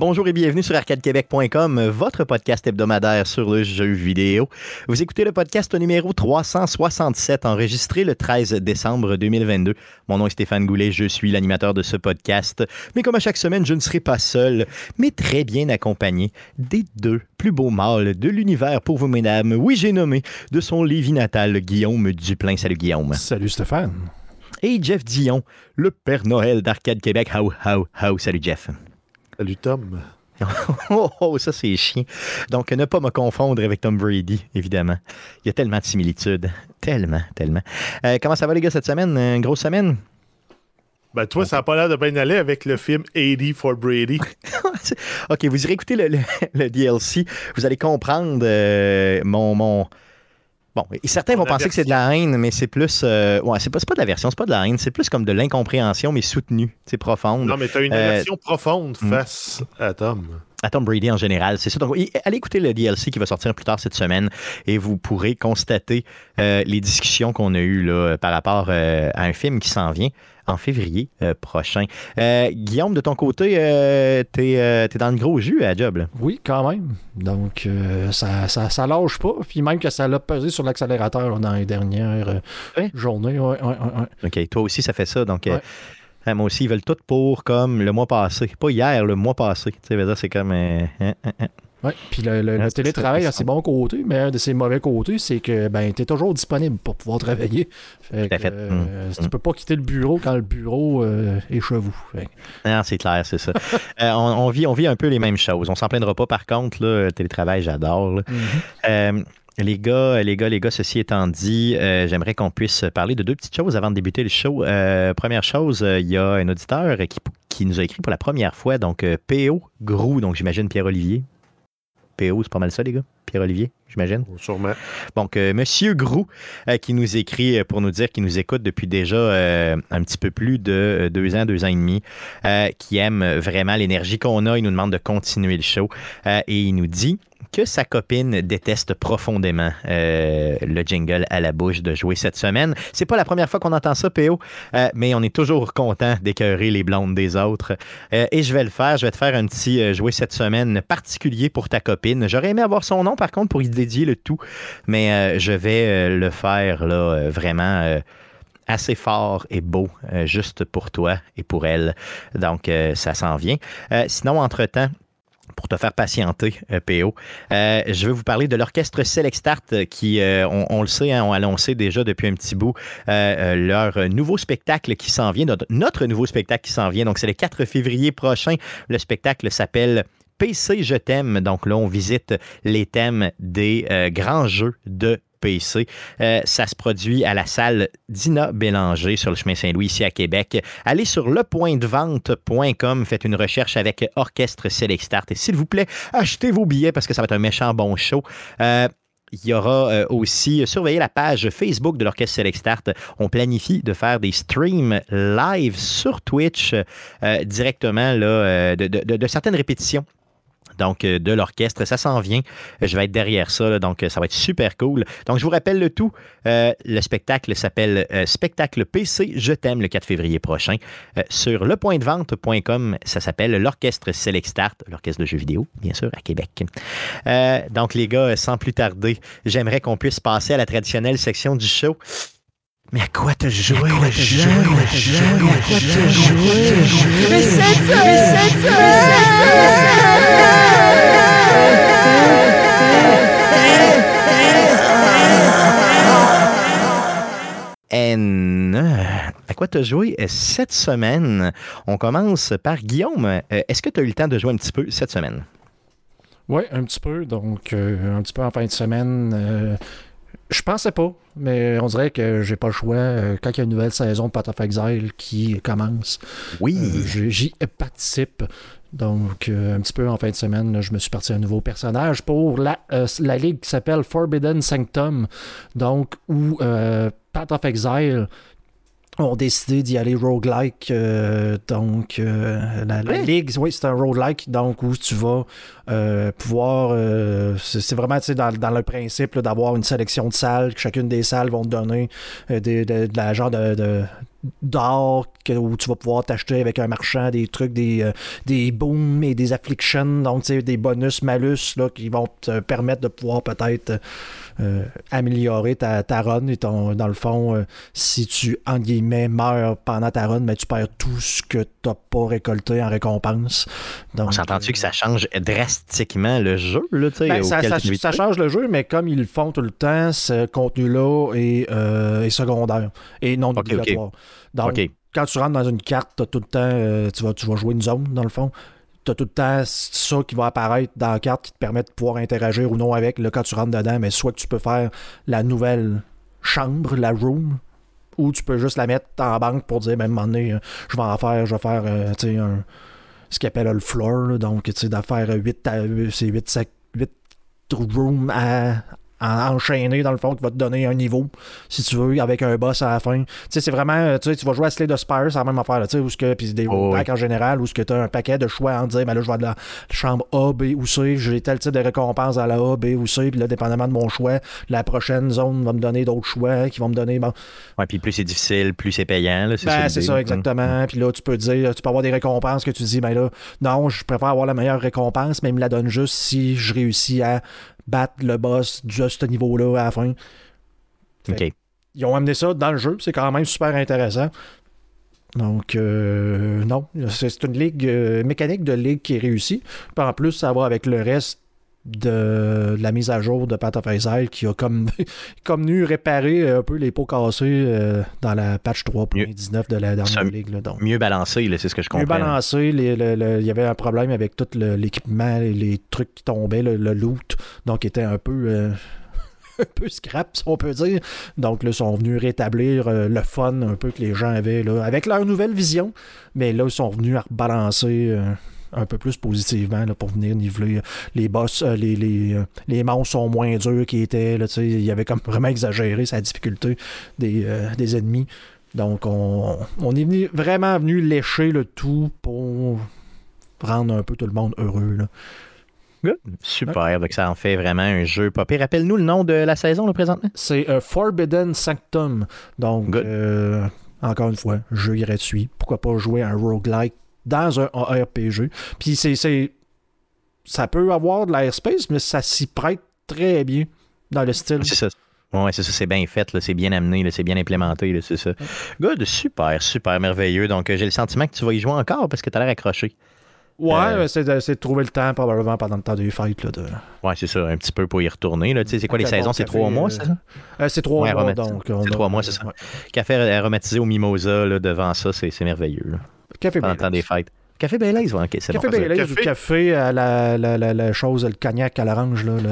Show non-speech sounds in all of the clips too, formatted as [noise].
Bonjour et bienvenue sur arcadequebec.com, votre podcast hebdomadaire sur le jeu vidéo. Vous écoutez le podcast numéro 367, enregistré le 13 décembre 2022. Mon nom est Stéphane Goulet, je suis l'animateur de ce podcast. Mais comme à chaque semaine, je ne serai pas seul, mais très bien accompagné des deux plus beaux mâles de l'univers pour vous, mesdames. Oui, j'ai nommé de son Lévis natal, Guillaume Duplain. Salut Guillaume. Salut Stéphane. Et Jeff Dion, le Père Noël d'Arcade Québec. How, how, how. Salut Jeff. Salut Tom. [laughs] oh, oh, ça c'est chiant. Donc, ne pas me confondre avec Tom Brady, évidemment. Il y a tellement de similitudes. Tellement, tellement. Euh, comment ça va, les gars, cette semaine? Une grosse semaine? Ben, toi, ça n'a pas l'air de bien aller avec le film 80 for Brady. [laughs] OK, vous irez écouter le, le, DLC. Vous allez comprendre euh, mon, mon, Bon, et certains vont penser que c'est de la haine, mais c'est plus. Euh, ouais, c'est pas, pas de la version, c'est pas de la haine, c'est plus comme de l'incompréhension, mais soutenue, c'est profonde. Non, mais tu as une euh, version profonde hmm. face à Tom. À Tom Brady en général, c'est ça. Donc, allez écouter le DLC qui va sortir plus tard cette semaine et vous pourrez constater euh, les discussions qu'on a eues là, par rapport à un film qui s'en vient en février euh, prochain. Euh, Guillaume, de ton côté, euh, t'es es dans le gros jus à job. Oui, quand même. Donc, ça, ça, lâche pas. Puis même que ça l'a pesé sur l'accélérateur dans les dernières journées. OK, toi aussi, ça fait ça. Donc, moi aussi, ils veulent tout pour comme le mois passé. Pas hier, le mois passé. Tu sais, c'est comme. Hein, hein, hein. Oui, puis le, télétravail a ses bons côtés, mais un de ses mauvais côtés, c'est que ben, tu es toujours disponible pour pouvoir travailler. Fait que, euh, hum, Tu peux pas quitter le bureau quand le bureau euh, est chez vous. Non, c'est clair, c'est ça. [laughs] Euh, on, vit, on vit un peu les mêmes choses. On s'en plaindra pas, par contre, là, le télétravail, j'adore. Mm-hmm. Les gars, les gars, les gars, ceci étant dit, j'aimerais qu'on puisse parler de deux petites choses avant de débuter le show. première chose, il y a un auditeur qui, qui, nous a écrit pour la première fois, donc PO Grou, donc j'imagine Pierre-Olivier. C'est pas mal ça, les gars. Pierre-Olivier, j'imagine. Oh, sûrement. Donc, euh, Monsieur Grou, euh, qui nous écrit euh, pour nous dire qu'il nous écoute depuis déjà un petit peu plus de deux ans, deux ans et demi, qui aime vraiment l'énergie qu'on a. Il nous demande de continuer le show. et il nous dit que sa copine déteste profondément euh, le jingle à la bouche de jouer cette semaine. C'est pas la première fois qu'on entend ça, PO, euh, mais on est toujours content d'écœurer les blondes des autres. Euh, et je vais le faire. Je vais te faire un petit jouer cette semaine particulier pour ta copine. J'aurais aimé avoir son nom, par contre, pour y dédier le tout, mais je vais le faire là, vraiment assez fort et beau juste pour toi et pour elle. Donc, ça s'en vient. sinon, entre-temps, pour te faire patienter, euh, PO. Euh, je vais vous parler de l'orchestre Select Start qui, euh, on, le sait, hein, ont annoncé déjà depuis un petit bout leur nouveau spectacle qui s'en vient, notre, nouveau spectacle qui s'en vient. Donc, c'est le 4 février prochain. Le spectacle s'appelle PC Je t'aime. Donc là, on visite les thèmes des grands jeux de PC. Euh, ça se produit à la salle Dina Bélanger sur le chemin Saint-Louis ici à Québec. Allez sur lepointdevente.com, faites une recherche avec Orchestre Select Start et s'il vous plaît, achetez vos billets parce que ça va être un méchant bon show. Euh, il y aura euh, aussi, surveillez la page Facebook de l'Orchestre Select Start. On planifie de faire des streams live sur Twitch directement de, certaines répétitions donc euh, de l'orchestre. Ça s'en vient. Je vais être derrière ça, donc ça va être super cool. Donc je vous rappelle le tout. Euh, le spectacle s'appelle euh, Spectacle PC Je t'aime le 4 février prochain. sur lepointdevente.com, ça s'appelle l'Orchestre Select Start, l'orchestre de jeux vidéo, bien sûr, à Québec. donc les gars, sans plus tarder, j'aimerais qu'on puisse passer à la traditionnelle section du show. Mais à quoi te joué, le jeu, le jeu, à quoi te Mais c'est mais N. À quoi tu as joué cette semaine? On commence par Guillaume. Euh, est-ce que tu as eu le temps de jouer un petit peu cette semaine? Oui, un petit peu. Donc, euh, un petit peu en fin de semaine. Euh, je pensais pas, mais on dirait que j'ai pas le choix. Euh, quand il y a une nouvelle saison de Path of Exile qui commence, oui. Euh, j'y participe. Donc, euh, un petit peu en fin de semaine, je me suis parti un nouveau personnage pour la, la ligue qui s'appelle Forbidden Sanctum. Donc, où Path of Exile ont décidé d'y aller roguelike. Euh, donc, euh, la, ligue, oui, c'est un roguelike, donc où tu vas euh, pouvoir. c'est vraiment dans, dans le principe d'avoir une sélection de salles, que chacune des salles vont te donner de, la genre de, d'or où tu vas pouvoir t'acheter avec un marchand des trucs, des, euh, des booms et des afflictions, donc des bonus, malus là, qui vont te permettre de pouvoir peut-être euh, améliorer ta, ta run. Et ton, dans le fond, euh, si tu, en guillemets, meurs pendant ta run, mais tu perds tout ce que tu n'as pas récolté en récompense. Donc, On s'entend-tu que ça change drastiquement le jeu, là, ben, ça, ça- change le jeu, mais comme ils le font tout le temps, ce contenu-là est, est secondaire et non obligatoire. Donc, quand tu rentres dans une carte, t'as tout le temps, euh, tu, vas, tu vas jouer une zone, dans le fond. Tu as tout le temps ça qui va apparaître dans la carte qui te permet de pouvoir interagir ou non avec là, quand tu rentres dedans. Mais soit que tu peux faire la nouvelle chambre, la room, ou tu peux juste la mettre en banque pour dire, ben, à un moment donné, euh, je vais en faire, je vais faire, euh, tu sais, un- ce qu'ils appelle le floor. là. donc, tu sais, d'affaire 8 à c'est 8, 8 rooms à, à enchaîner, dans le fond, qui va te donner un niveau, si tu veux, avec un boss à la fin. Tu sais, c'est vraiment, euh, tu sais, tu vas jouer à Slay of Spire, c'est la même affaire, tu sais, où ce que, puis des Oh, en général, où ce que tu as un paquet de choix en dire, ben là, je vais de la chambre A, B ou C, j'ai tel type de récompense à la A, B ou C, puis là, dépendamment de mon choix, la prochaine zone va me donner d'autres choix qui vont me donner, bon, Ouais, puis plus c'est difficile, plus c'est payant. là, ben, c'est ça, exactement. Puis là, tu peux dire, tu peux avoir des récompenses que tu dis, ben là, non, je préfère avoir la meilleure récompense, mais il me la donne juste si je réussis à battre le boss de ce niveau-là à la fin. Ils ont amené ça dans le jeu, c'est quand même super intéressant. Donc, euh, non, c'est une ligue, euh, mécanique de ligue qui est réussie. Puis en plus, ça va avec le reste de, de la mise à jour de Path of Exile qui a comme, [laughs] comme nu réparer un peu les pots cassés euh, dans la patch 3.19 de la dernière ligue. là. donc, Mieux balancé, c'est ce que je mieux comprends. balancé, le- le- il y avait un problème avec tout l'équipement, les, les trucs qui tombaient, le, le loot, donc était un peu, euh, un peu scrap, si on peut dire. Donc là, ils sont venus rétablir euh, le fun un peu que les gens avaient là, avec leur nouvelle vision, mais là, ils sont venus à rebalancer euh, un peu plus positivement là, pour venir niveler euh, les boss, les, les, les sont moins durs qu'ils étaient, là, il y avait comme vraiment exagéré sa difficulté des, des ennemis. Donc, on, on est venu- vraiment venu lécher le tout pour rendre un peu tout le monde heureux. là. Super, donc ça en fait vraiment un jeu pire. Rappelle-nous le nom de la saison, là, présentement. C'est euh, Forbidden Sanctum. Donc, Good. euh, encore une fois, jeu gratuit. Pourquoi pas jouer un roguelike dans un RPG? Puis, c'est, c'est- ça peut avoir de l'airspace, mais ça s'y prête très bien dans le style. C'est ça. Ouais, c'est ça, c'est bien fait, là, c'est bien amené, là, c'est bien implémenté, là, c'est ça. Good, super, super merveilleux. Donc, euh, j'ai le sentiment que tu vas y jouer encore parce que tu as l'air accroché. Ouais, Euh, mais c'est, de, trouver le temps, probablement, pendant le temps des fêtes. Là, de... Ouais, c'est ça, un petit peu pour y retourner. Là. Tu sais, c'est quoi les saisons? C'est trois mois, c'est ça? Euh, c'est trois Ouais, mois, donc. on c'est trois mois, c'est ça. ouais. Café aromatisé au mimosa, là, devant ça, c'est c'est merveilleux. là, Café pendant le temps des fêtes. Café Baileys, ouais, ok, c'est Café bon. Baileys, Café. du café à la, la, la, la chose, le cognac à l'orange, là. Le...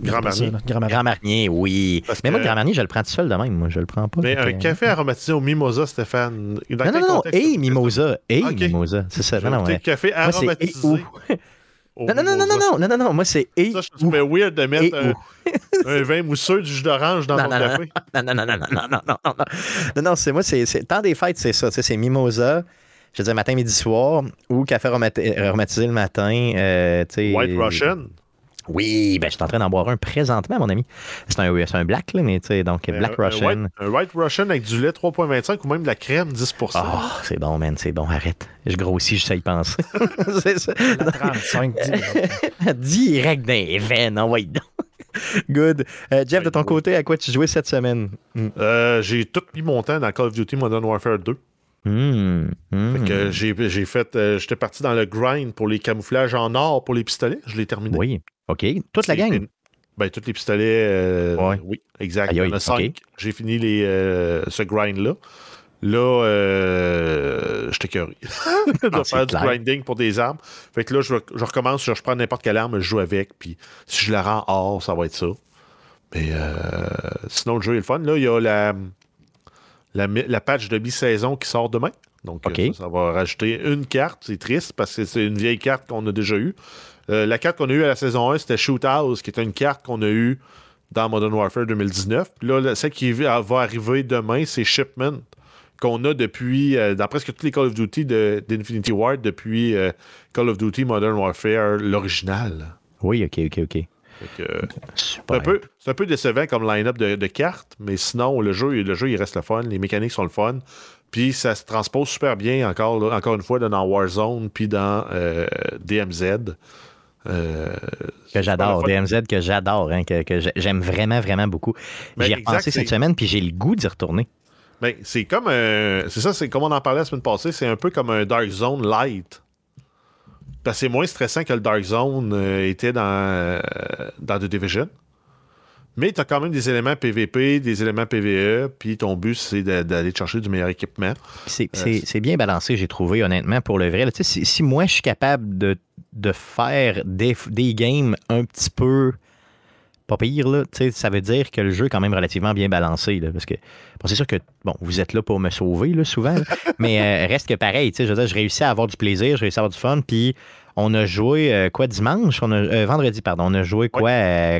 Grand Marnier. Grand Marnier. Grand Marnier, oui. Parce Mais moi, Grand Marnier, je le prends tout seul de même. Moi, je le prends pas. Mais un café aromatisé au mimosa, Stéphane. Dans Non, non, non, ça? mimosa. Hey, Ok. mimosa. C'est ça. Non, non, ouais. café Moi, et aromatisé. ou. au Non, non, non, non, non, non, non, non, moi, c'est et Ça, je ou. trouvais weird de Et mettre un, un vin mousseux du jus d'orange dans Non, ton non, non, café. Non, non, non, non, non, non, non, non, non, non. Non, non, c'est moi, c'est. Temps des fêtes, c'est ça. Tu sais, c'est mimosa. Je veux dire, matin, midi, soir, ou café aromati- aromatisé le matin. euh, tu sais, White Russian. Oui, ben, je suis en train d'en boire un présentement, mon ami. C'est un, c'est un black, là, mais tu sais, donc Black Un- un Russian. white, un white Russian avec du lait 3,25 ou même de la crème 10%. Oh, c'est bon, man, c'est bon, arrête. Je grossis, je sais y penser. [laughs] c'est ça. La 35, dis- [laughs] Direct dans les veines. Good. Euh, Jeff, de ton côté, à quoi tu jouais cette semaine? Hmm. Euh, j'ai tout mis mon temps dans Call of Duty Modern Warfare 2. Fait que j'ai, fait. euh, j'étais parti dans le grind pour les camouflages en or pour les pistolets. Je l'ai terminé. Oui, OK. Toute la gang? Ben, tous les pistolets. euh, Ouais. Oui, exact. Il y en a. J'ai fini les, euh, ce grind-là. Là, euh, j'étais curé [laughs] de Ah, faire du clair. grinding pour des armes. Fait que là, je, je recommence, je prends n'importe quelle arme, je joue avec, puis si je la rends or, ça va être ça. Mais euh, sinon, le jeu est le fun. Là, il y a la, la, la patch de mi-saison qui sort demain. Donc, euh, Ok. ça, ça va rajouter une carte. C'est triste parce que c'est une vieille carte qu'on a déjà eue. Euh, la carte qu'on a eue à la saison 1, c'était Shoot House, qui était une carte qu'on a eue dans Modern Warfare 2019. Puis là, celle qui va arriver demain, c'est Shipment, qu'on a depuis, euh, dans presque tous les Call of Duty de- d'Infinity Ward, depuis euh, Call of Duty Modern Warfare, l'original. Oui, OK, OK, OK. Que, c'est, un peu, c'est un peu décevant comme line-up de, de cartes, mais sinon, le jeu, le jeu, il reste le fun. Les mécaniques sont le fun. Puis ça se transpose super bien, encore, là, encore une fois, là, dans Warzone, puis dans euh, DMZ. Euh, que j'adore, DMZ que j'adore, hein, que, que j'aime vraiment, vraiment beaucoup. Ben, J'y ai repensé cette semaine, puis j'ai le goût d'y retourner. Ben, c'est comme un. C'est ça, c'est comme on en parlait la semaine passée, c'est un peu comme un Dark Zone light. Parce que c'est moins stressant que le Dark Zone euh, était dans, euh, dans The Division. Mais tu as quand même des éléments PVP, des éléments PVE, puis ton but, c'est d'aller chercher du meilleur équipement. C'est Euh, c'est- bien balancé, j'ai trouvé, honnêtement, pour le vrai. Si, si moi, je suis capable de, de faire des, des games un petit peu pas pire, là, ça veut dire que le jeu est quand même relativement bien balancé. Là, parce que bon, c'est sûr que bon, vous êtes là pour me sauver là, souvent, là, [laughs] mais euh, reste que pareil, je veux dire, je réussis à avoir du plaisir, je réussis à avoir du fun, puis on a joué euh, quoi dimanche, on a, euh, vendredi, pardon, on a joué quoi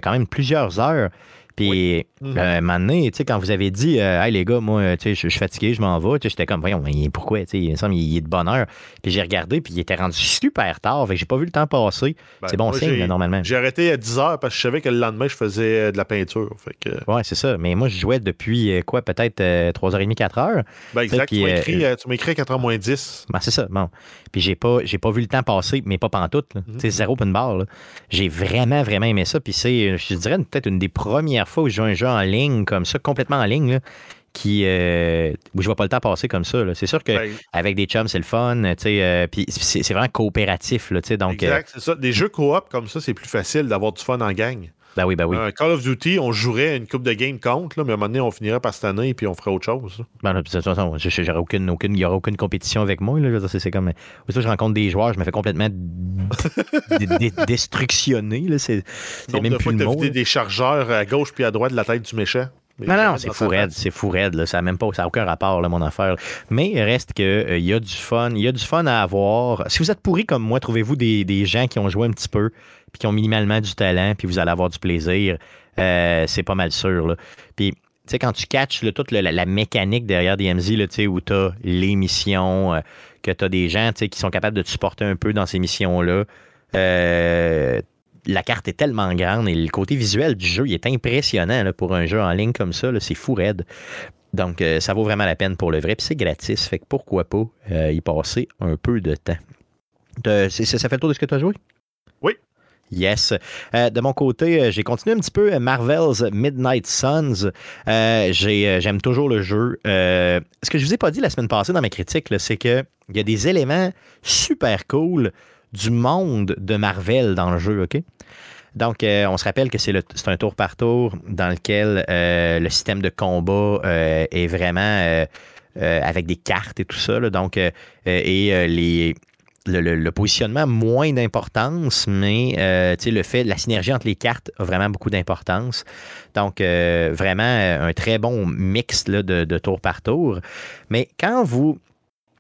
quand même plusieurs heures. Puis, Mhm. euh, un moment donné, quand vous avez dit, euh, hey les gars, moi, je suis fatigué, je m'en vais, j'étais comme, voyons, mais pourquoi, il me semble qu'il est de bonne heure. Puis j'ai regardé, puis il était rendu super tard, fait que j'ai pas vu le temps passer. Ben, c'est bon moi, signe, là, normalement. J'ai arrêté à 10 heures parce que je savais que le lendemain, je faisais euh, de la peinture. Fait que, Ouais, c'est ça. Mais moi, je jouais depuis, euh, quoi, peut-être euh, 3h30, 4h. ben, exact. puis, tu écrit à 4h moins 10. Ben, c'est ça, bon. Puis j'ai pas, j'ai pas vu le temps passer, mais pas pantoute. Mhm. Tu sais, zéro open bar. là. J'ai vraiment, vraiment aimé ça. Puis c'est, je dirais, peut-être une des premières fois où je joue un jeu en ligne comme ça, complètement en ligne, là, qui, euh, où je vois pas le temps passer comme ça. C'est sûr que Ben, avec des chums, c'est le fun. euh, puis c'est, vraiment coopératif. Là, donc, euh, exact, c'est ça. Des jeux coop comme ça, c'est plus facile d'avoir du fun en gang. Ben oui, ben oui. Un Call of Duty, on jouerait une coupe de game contre, là, mais à un moment donné, on finirait par cette année et puis on ferait autre chose. là. Ben, là, de toute façon, j'aurais aucune, aucune, il n'y aura aucune compétition avec moi. Là, c'est, c'est comme, je rencontre des joueurs, je me fais complètement destructionner. Là, c'est, même de plus fois le mot. des chargeurs à gauche puis à droite de la tête du méchant. Mais Non, non, c'est fou raide, c'est fou raide, là. Ça n'a même pas, ça a aucun rapport, là, mon affaire. Mais il reste que il y a du fun, il y a du fun à avoir. Si vous êtes pourri comme moi, trouvez-vous des, des gens qui ont joué un petit peu, qui ont minimalement du talent, puis vous allez avoir du plaisir. Euh, c'est pas mal sûr, là. Puis, tu sais, quand tu catches toute la, mécanique derrière DMZ, où tu as les missions, euh, que tu as des gens qui sont capables de te supporter un peu dans ces missions-là, euh, la carte est tellement grande et le côté visuel du jeu il est impressionnant pour un jeu en ligne comme ça. C'est fou raide. Donc, ça vaut vraiment la peine pour le vrai. Puis c'est gratis. Fait que pourquoi pas y passer un peu de temps. Ça fait le tour de ce que tu as joué? Yes. Euh, de mon côté, euh, j'ai continué un petit peu euh, Marvel's Midnight Suns. J'ai, j'aime toujours le jeu. Ce que je vous ai pas dit la semaine passée dans mes critiques, c'est qu'il y a des éléments super cool du monde de Marvel dans le jeu, OK? Donc, on se rappelle que c'est, un tour par tour dans lequel le système de combat est vraiment avec des cartes et tout ça. donc, et les, le, le- positionnement moins d'importance, mais euh, le fait, la synergie entre les cartes a vraiment beaucoup d'importance. Donc, euh, vraiment euh, un très bon mix de, tour par tour. Mais quand vous,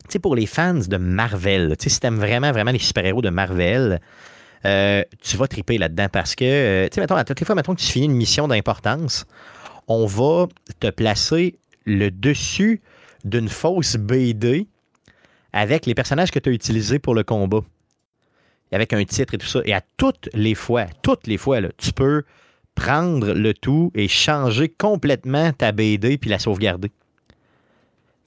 tu sais, pour les fans de Marvel, si t'aimes vraiment, vraiment les super-héros de Marvel, tu vas triper là-dedans parce que, tu sais, à toutes les fois, que tu finis une mission d'importance, on va te placer le dessus d'une fausse BD avec les personnages que tu as utilisés pour le combat. Avec un titre et tout ça. Et à toutes les fois, toutes les fois, tu peux prendre le tout et changer complètement ta BD puis la sauvegarder.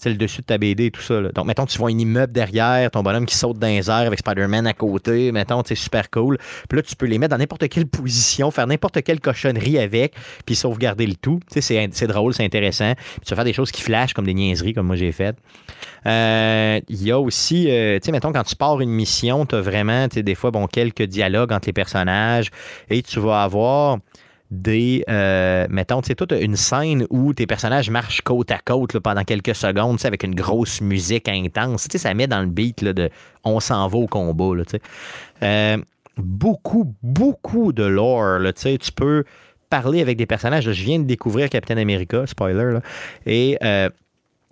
Le dessus de ta BD et tout ça. là. Donc, mettons, tu vois un immeuble derrière, ton bonhomme qui saute dans les airs avec Spider-Man à côté, mettons, c'est super cool. Puis là, tu peux les mettre dans n'importe quelle position, faire n'importe quelle cochonnerie avec, puis sauvegarder le tout. C'est drôle, c'est intéressant. Puis tu vas faire des choses qui flashent comme des niaiseries, comme moi j'ai fait. Euh, Il y a aussi, euh, tu sais, mettons, quand tu pars une mission, tu as vraiment, tu sais, des fois, bon, quelques dialogues entre les personnages et tu vas avoir des, euh, mettons, tu sais, toute une scène où tes personnages marchent côte à côte là, pendant quelques secondes, avec une grosse musique intense. Tu sais, ça met dans le beat là, de on s'en va au combat, là, tu sais. Euh, beaucoup, beaucoup de lore, là, tu sais, tu peux parler avec des personnages. Là, je viens de découvrir Captain America, spoiler, là, et euh,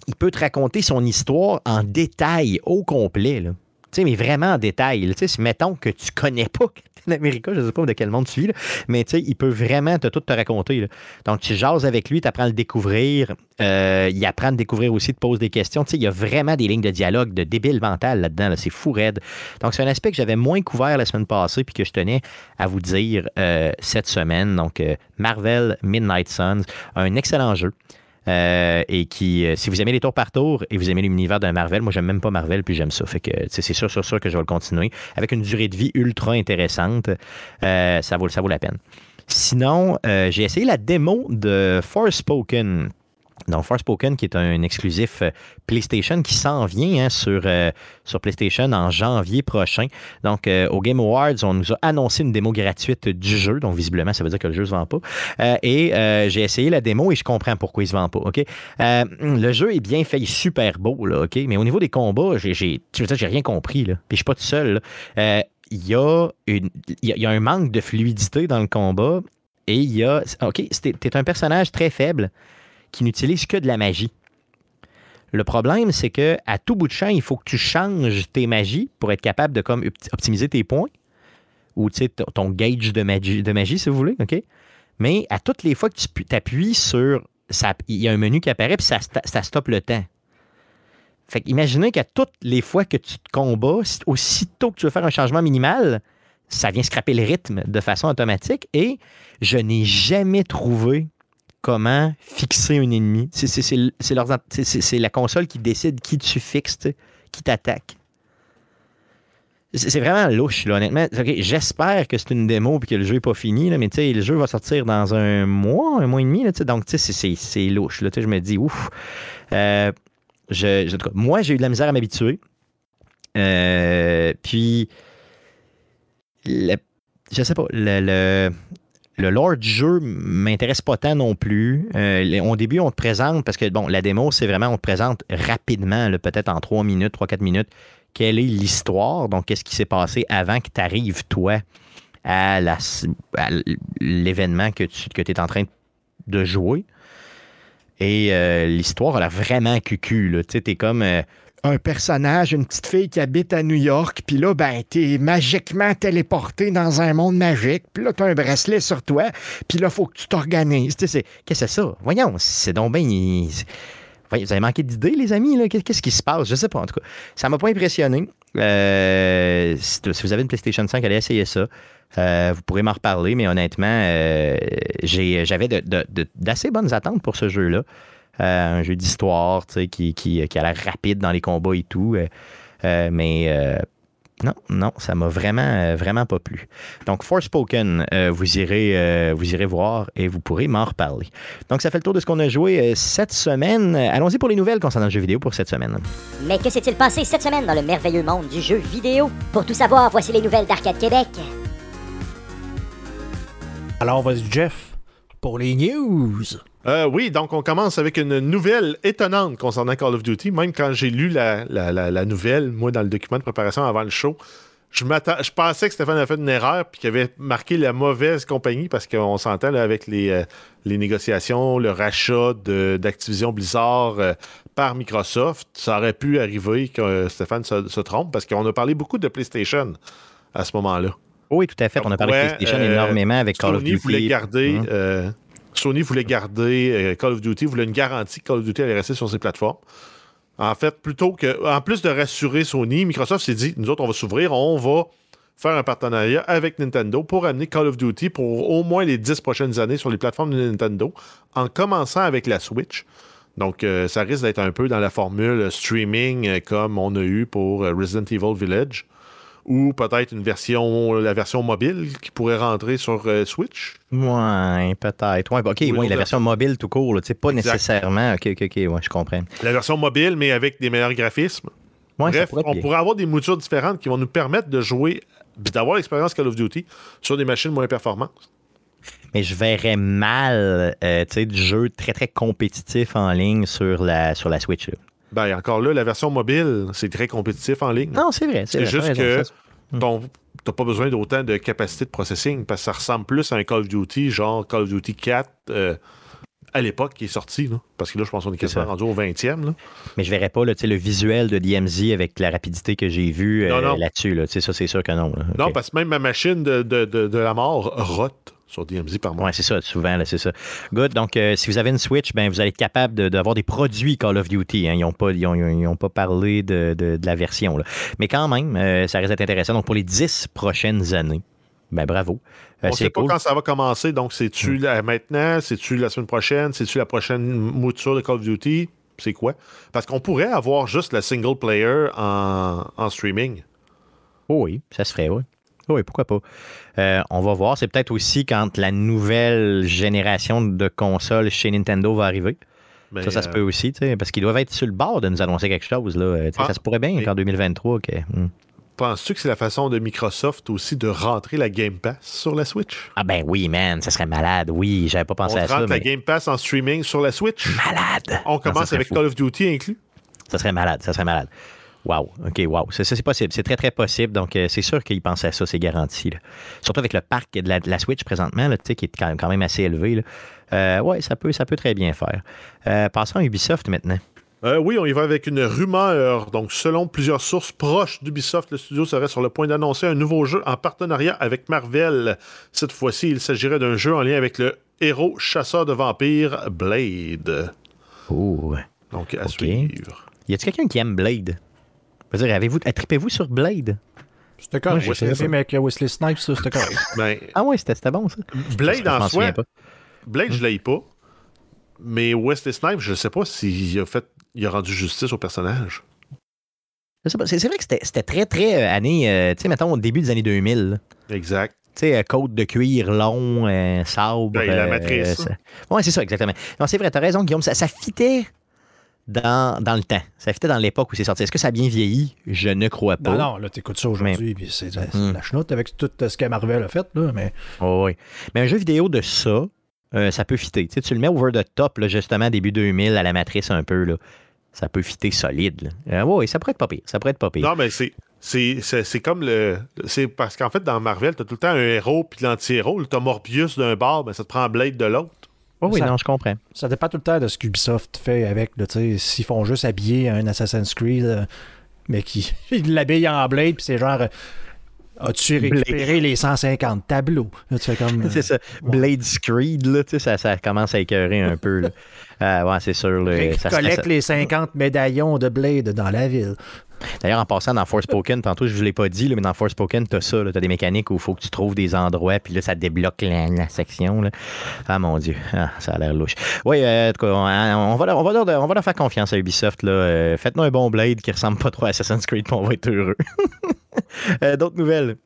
il peut te raconter son histoire en détail, au complet, là. sais, mais vraiment en détail. Tu sais, mettons que tu connais pas America, je sais pas de quel monde tu vis, mais tu sais, il peut vraiment te, tout te raconter. Donc, tu jases avec lui, tu apprends à le découvrir. euh, il apprend à te découvrir aussi, te pose des questions. Tu sais, il y a vraiment des lignes de dialogue de débile mental là-dedans. là. C'est fou raide. Donc, c'est un aspect que j'avais moins couvert la semaine passée puis que je tenais à vous dire euh, cette semaine. Donc, euh, Marvel Midnight Suns, un excellent jeu. Euh, et qui, euh, si vous aimez les tours par tour et vous aimez l'univers de Marvel, moi j'aime même pas Marvel, puis j'aime ça. Fait que c'est sûr, sûr, sûr que je vais le continuer. Avec une durée de vie ultra intéressante, euh, ça, vaut, ça vaut la peine. Sinon, j'ai essayé la démo de Forspoken. Donc, Forspoken, qui est un exclusif euh, PlayStation qui s'en vient hein, sur, euh, sur PlayStation en janvier prochain. Donc, euh, au Game Awards, on nous a annoncé une démo gratuite du jeu. Donc, visiblement, ça veut dire que le jeu ne se vend pas. Et j'ai essayé la démo et je comprends pourquoi il ne se vend pas. Le jeu est bien fait, il est super beau, là, OK? Mais au niveau des combats, j'ai, j'ai, j'ai rien compris. Là. Puis je suis pas tout seul. il y, a une- il y a- il y a un manque de fluidité dans le combat et il y a. OK, tu es un personnage très faible qui n'utilise que de la magie. Le problème, c'est que à tout bout de champ, il faut que tu changes tes magies pour être capable de comme opti- optimiser tes points ou ton- gauge de magie, si vous voulez. OK? Mais à toutes les fois que tu appuies sur. Il y a un menu qui apparaît puis ça, stoppe le temps. Fait imaginez qu'à toutes les fois que tu te combats, si- aussitôt que tu veux faire un changement minimal, ça vient scraper le rythme de façon automatique et je n'ai jamais trouvé comment fixer un ennemi. C'est- la console qui décide qui tu fixes, qui t'attaque. C'est vraiment louche, là, honnêtement. J'espère que c'est une démo et que le jeu n'est pas fini, là, mais le jeu va sortir dans un mois, un mois et demi. Là, donc, c'est- louche. Là, je me dis, ouf. Euh, je, je- moi, j'ai eu de la misère à m'habituer. Euh, puis, le- je sais pas, le, le, le lore du jeu m'intéresse pas tant non plus. Euh, au début, on te présente, parce que bon, la démo, c'est vraiment, on te présente rapidement, peut-être en 3 minutes, 3-4 minutes, quelle est l'histoire, donc qu'est-ce qui s'est passé avant que tu arrives, toi, à l'événement que tu es en train de jouer. Et euh, l'histoire a l'air vraiment cucu. Tu sais, t'es comme euh, un personnage, une petite fille qui habite à New York, puis là, ben, t'es magiquement téléporté dans un monde magique, puis là, t'as un bracelet sur toi, puis là, faut que tu t'organises. Qu'est-ce que c'est ça? Voyons, c'est donc bien... Vous avez manqué d'idées, les amis? Qu'est-ce qui se passe? Je sais pas, en tout cas. Ça m'a pas impressionné. Euh, si vous avez une PlayStation 5, allez essayer ça. Euh, vous pourrez m'en reparler, mais honnêtement, euh, j'avais d'assez bonnes attentes pour ce jeu-là. Euh, un jeu d'histoire tu sais, qui, qui, qui a l'air rapide dans les combats et tout. euh, euh, mais euh, non, non, ça m'a vraiment, euh, vraiment pas plu. Donc, Forspoken, euh, vous, irez, euh, vous irez voir et vous pourrez m'en reparler. Donc, ça fait le tour de ce qu'on a joué euh, cette semaine. Euh, Allons-y pour les nouvelles concernant le jeu vidéo pour cette semaine. Mais que s'est-il passé cette semaine dans le merveilleux monde du jeu vidéo? Pour tout savoir, voici les nouvelles d'Arcade Québec. Alors, vas-y, Jeff, pour les news. Euh, oui, donc on commence avec une nouvelle étonnante concernant Call of Duty. Même quand j'ai lu la, la- la- la nouvelle, moi, dans le document de préparation avant le show, je, pensais que Stéphane avait fait une erreur puis qu'il avait marqué la mauvaise compagnie parce qu'on s'entend avec les, euh, les négociations, le rachat d'Activision Blizzard euh, par Microsoft. Ça aurait pu arriver que Stéphane se, se trompe parce qu'on a parlé beaucoup de PlayStation à ce moment-là. Oui, tout à fait. On a parlé de PlayStation énormément avec Call of Duty. voulait garder. Mhm. Sony voulait garder euh, Call of Duty, voulait une garantie que Call of Duty allait rester sur ses plateformes. En fait, plutôt que, en plus de rassurer Sony, Microsoft s'est dit, nous autres, on va s'ouvrir, on va faire un partenariat avec Nintendo pour amener Call of Duty pour au moins les 10 prochaines années sur les plateformes de Nintendo, en commençant avec la Switch. Donc, euh, ça risque d'être un peu dans la formule streaming euh, comme on a eu pour Resident Evil Village ou peut-être une version, la version mobile qui pourrait rentrer sur euh, Switch? Ouais, peut-être. Ouais, bah, OK, Ou ouais, la version mobile tout court, tu sais, pas Exact. nécessairement. OK, OK, OK, ouais, je comprends. La version mobile, mais avec des meilleurs graphismes. Ouais, Bref, pourrait on bien. pourrait avoir des moutures différentes qui vont nous permettre de jouer, d'avoir l'expérience Call of Duty sur des machines moins performantes. Mais je verrais mal euh, tu sais, du jeu très, très compétitif en ligne sur la, sur la Switch. là. Ben, encore là, la version mobile, c'est très compétitif en ligne. Non, c'est vrai. C'est juste que ton- t'as pas besoin d'autant de capacité de processing parce que ça ressemble plus à un Call of Duty, genre Call of Duty 4, euh, à l'époque qui est sorti. Là. Parce que là, je pense qu'on est quasiment rendu au 20e. Là. Mais je verrais pas là, le visuel de DMZ avec la rapidité que j'ai vue euh, là-dessus. Là. Ça, c'est sûr que non. Non, parce que même ma machine de, de, de, de la mort rote sur DMZ par mois. Ouais, c'est ça, souvent, là, c'est ça. Good. Donc, euh, si vous avez une Switch, ben, vous allez être capable de- d'avoir des produits Call of Duty. hein. Ils n'ont pas, ils ont, ils ont pas parlé de, de- de la version. là. Mais quand même, euh, ça risque d'être intéressant. Donc, pour les 10 prochaines années, ben, bravo. Euh, On c'est sait pas cool. Hmm. quand ça va commencer, donc c'est-tu là, maintenant, c'est-tu la semaine prochaine, c'est-tu la prochaine mouture de Call of Duty, c'est quoi? Parce qu'on pourrait avoir juste la single player en, en streaming. Oh oui, ça se ferait, oui. Oui, pourquoi pas. Euh, on va voir. C'est peut-être aussi quand la nouvelle génération de consoles chez Nintendo va arriver. Mais, ça, ça se euh, peut aussi, tu sais, parce qu'ils doivent être sur le bord de nous annoncer quelque chose. Là. Ah, ça se pourrait bien qu'en 2023. que- hmm. Penses-tu que c'est la façon de Microsoft aussi de rentrer la Game Pass sur la Switch? Ah ben oui, man, ça serait malade. Oui, j'avais pas On pensé à rentre ça. la Mais... Game Pass en streaming sur la Switch? Malade! On ça commence avec fou. Call of Duty inclus? Ça serait malade, ça serait malade. Wow, OK, wow. Ça, ça, c'est possible. C'est très, très possible. Donc, euh, c'est sûr qu'ils pensent à ça, c'est garanti. là. Surtout avec le parc de la, de la Switch présentement, là, qui est quand même, quand même assez élevé. Là. Euh, ouais, ça peut, ça peut très bien faire. Euh, passons à Ubisoft maintenant. Euh, oui, on y va avec une rumeur. Donc, selon plusieurs sources proches d'Ubisoft, le studio serait sur le point d'annoncer un nouveau jeu en partenariat avec Marvel. Cette fois-ci, il s'agirait d'un jeu en lien avec le héros chasseur de vampires Blade. Oh. Donc, à suivre. Y a-t-il quelqu'un qui aime Blade? Je veux dire, avez-vous, attripez-vous sur Blade? C'était correct. Moi, J'ai aimé avec Wesley Snipes, ça, c'était correct. [laughs] Ben, Ah ouais, c'était, bon, ça. Blade en soi. Blade, je l'ai pas. Mais Wesley Snipes, je sais pas s'il a fait, il a rendu justice au personnage. Je sais pas, C'est, vrai que c'était, très, très euh, année, euh, tu sais, mettons, au début des années 2000. là. Exact. Tu sais, euh, côte de cuir long, euh, sabre. Ben, la euh, matrice, ça- Ouais, c'est ça, exactement. Non, c'est vrai, t'as raison, Guillaume. Ça, ça fitait dans, dans le temps. Ça fitait dans l'époque où c'est sorti. Est-ce que ça a bien vieilli? Je ne crois pas. Non, non, là, t'écoutes ça aujourd'hui, puis c'est c'est Hmm. la chenoute avec tout ce que Marvel a fait, là, mais Oh, oui. Mais un jeu vidéo de ça, euh, ça peut fitter. Tu, sais, tu le mets over the top, là, justement, début 2000, à la matrice un peu. Là. Ça peut fitter solide. Euh, oui, ça pourrait être pas pire. Ça pourrait être pas pire. Non, mais c'est. C'est, c'est, c'est comme le. C'est parce qu'en fait, dans Marvel, t'as tout le temps un héros puis l'anti-héros. T'as Morbius d'un bord, ben ça te prend Blade de l'autre. Oh, oui, ça- non, je comprends. ça dépend tout le temps de ce qu'Ubisoft fait avec, s'ils font juste habiller un Assassin's Creed, euh, mais qui [laughs] l'habillent en Blade, puis c'est genre, euh, as-tu récupéré les 150 tableaux? Là, tu fais comme... euh, [laughs] c'est ça. Blade Screed, là, tu sais, ça, ça commence à écœurer un peu. Là. [laughs] Ouais, c'est sûr. là, collecte ça. les 50 médaillons de Blade dans la ville. D'ailleurs, en passant dans Forspoken, tantôt, je ne vous l'ai pas dit, mais dans Forspoken, tu as ça. Tu as des mécaniques où il faut que tu trouves des endroits, puis là, ça débloque la, section. Ah, mon Dieu. Ah, ça a l'air louche. Oui, euh, en tout cas, on, on va leur, on, va faire confiance à Ubisoft. Euh, Faites-nous un bon Blade qui ressemble pas trop à Assassin's Creed, puis on va être heureux. [laughs] Euh, D'autres nouvelles?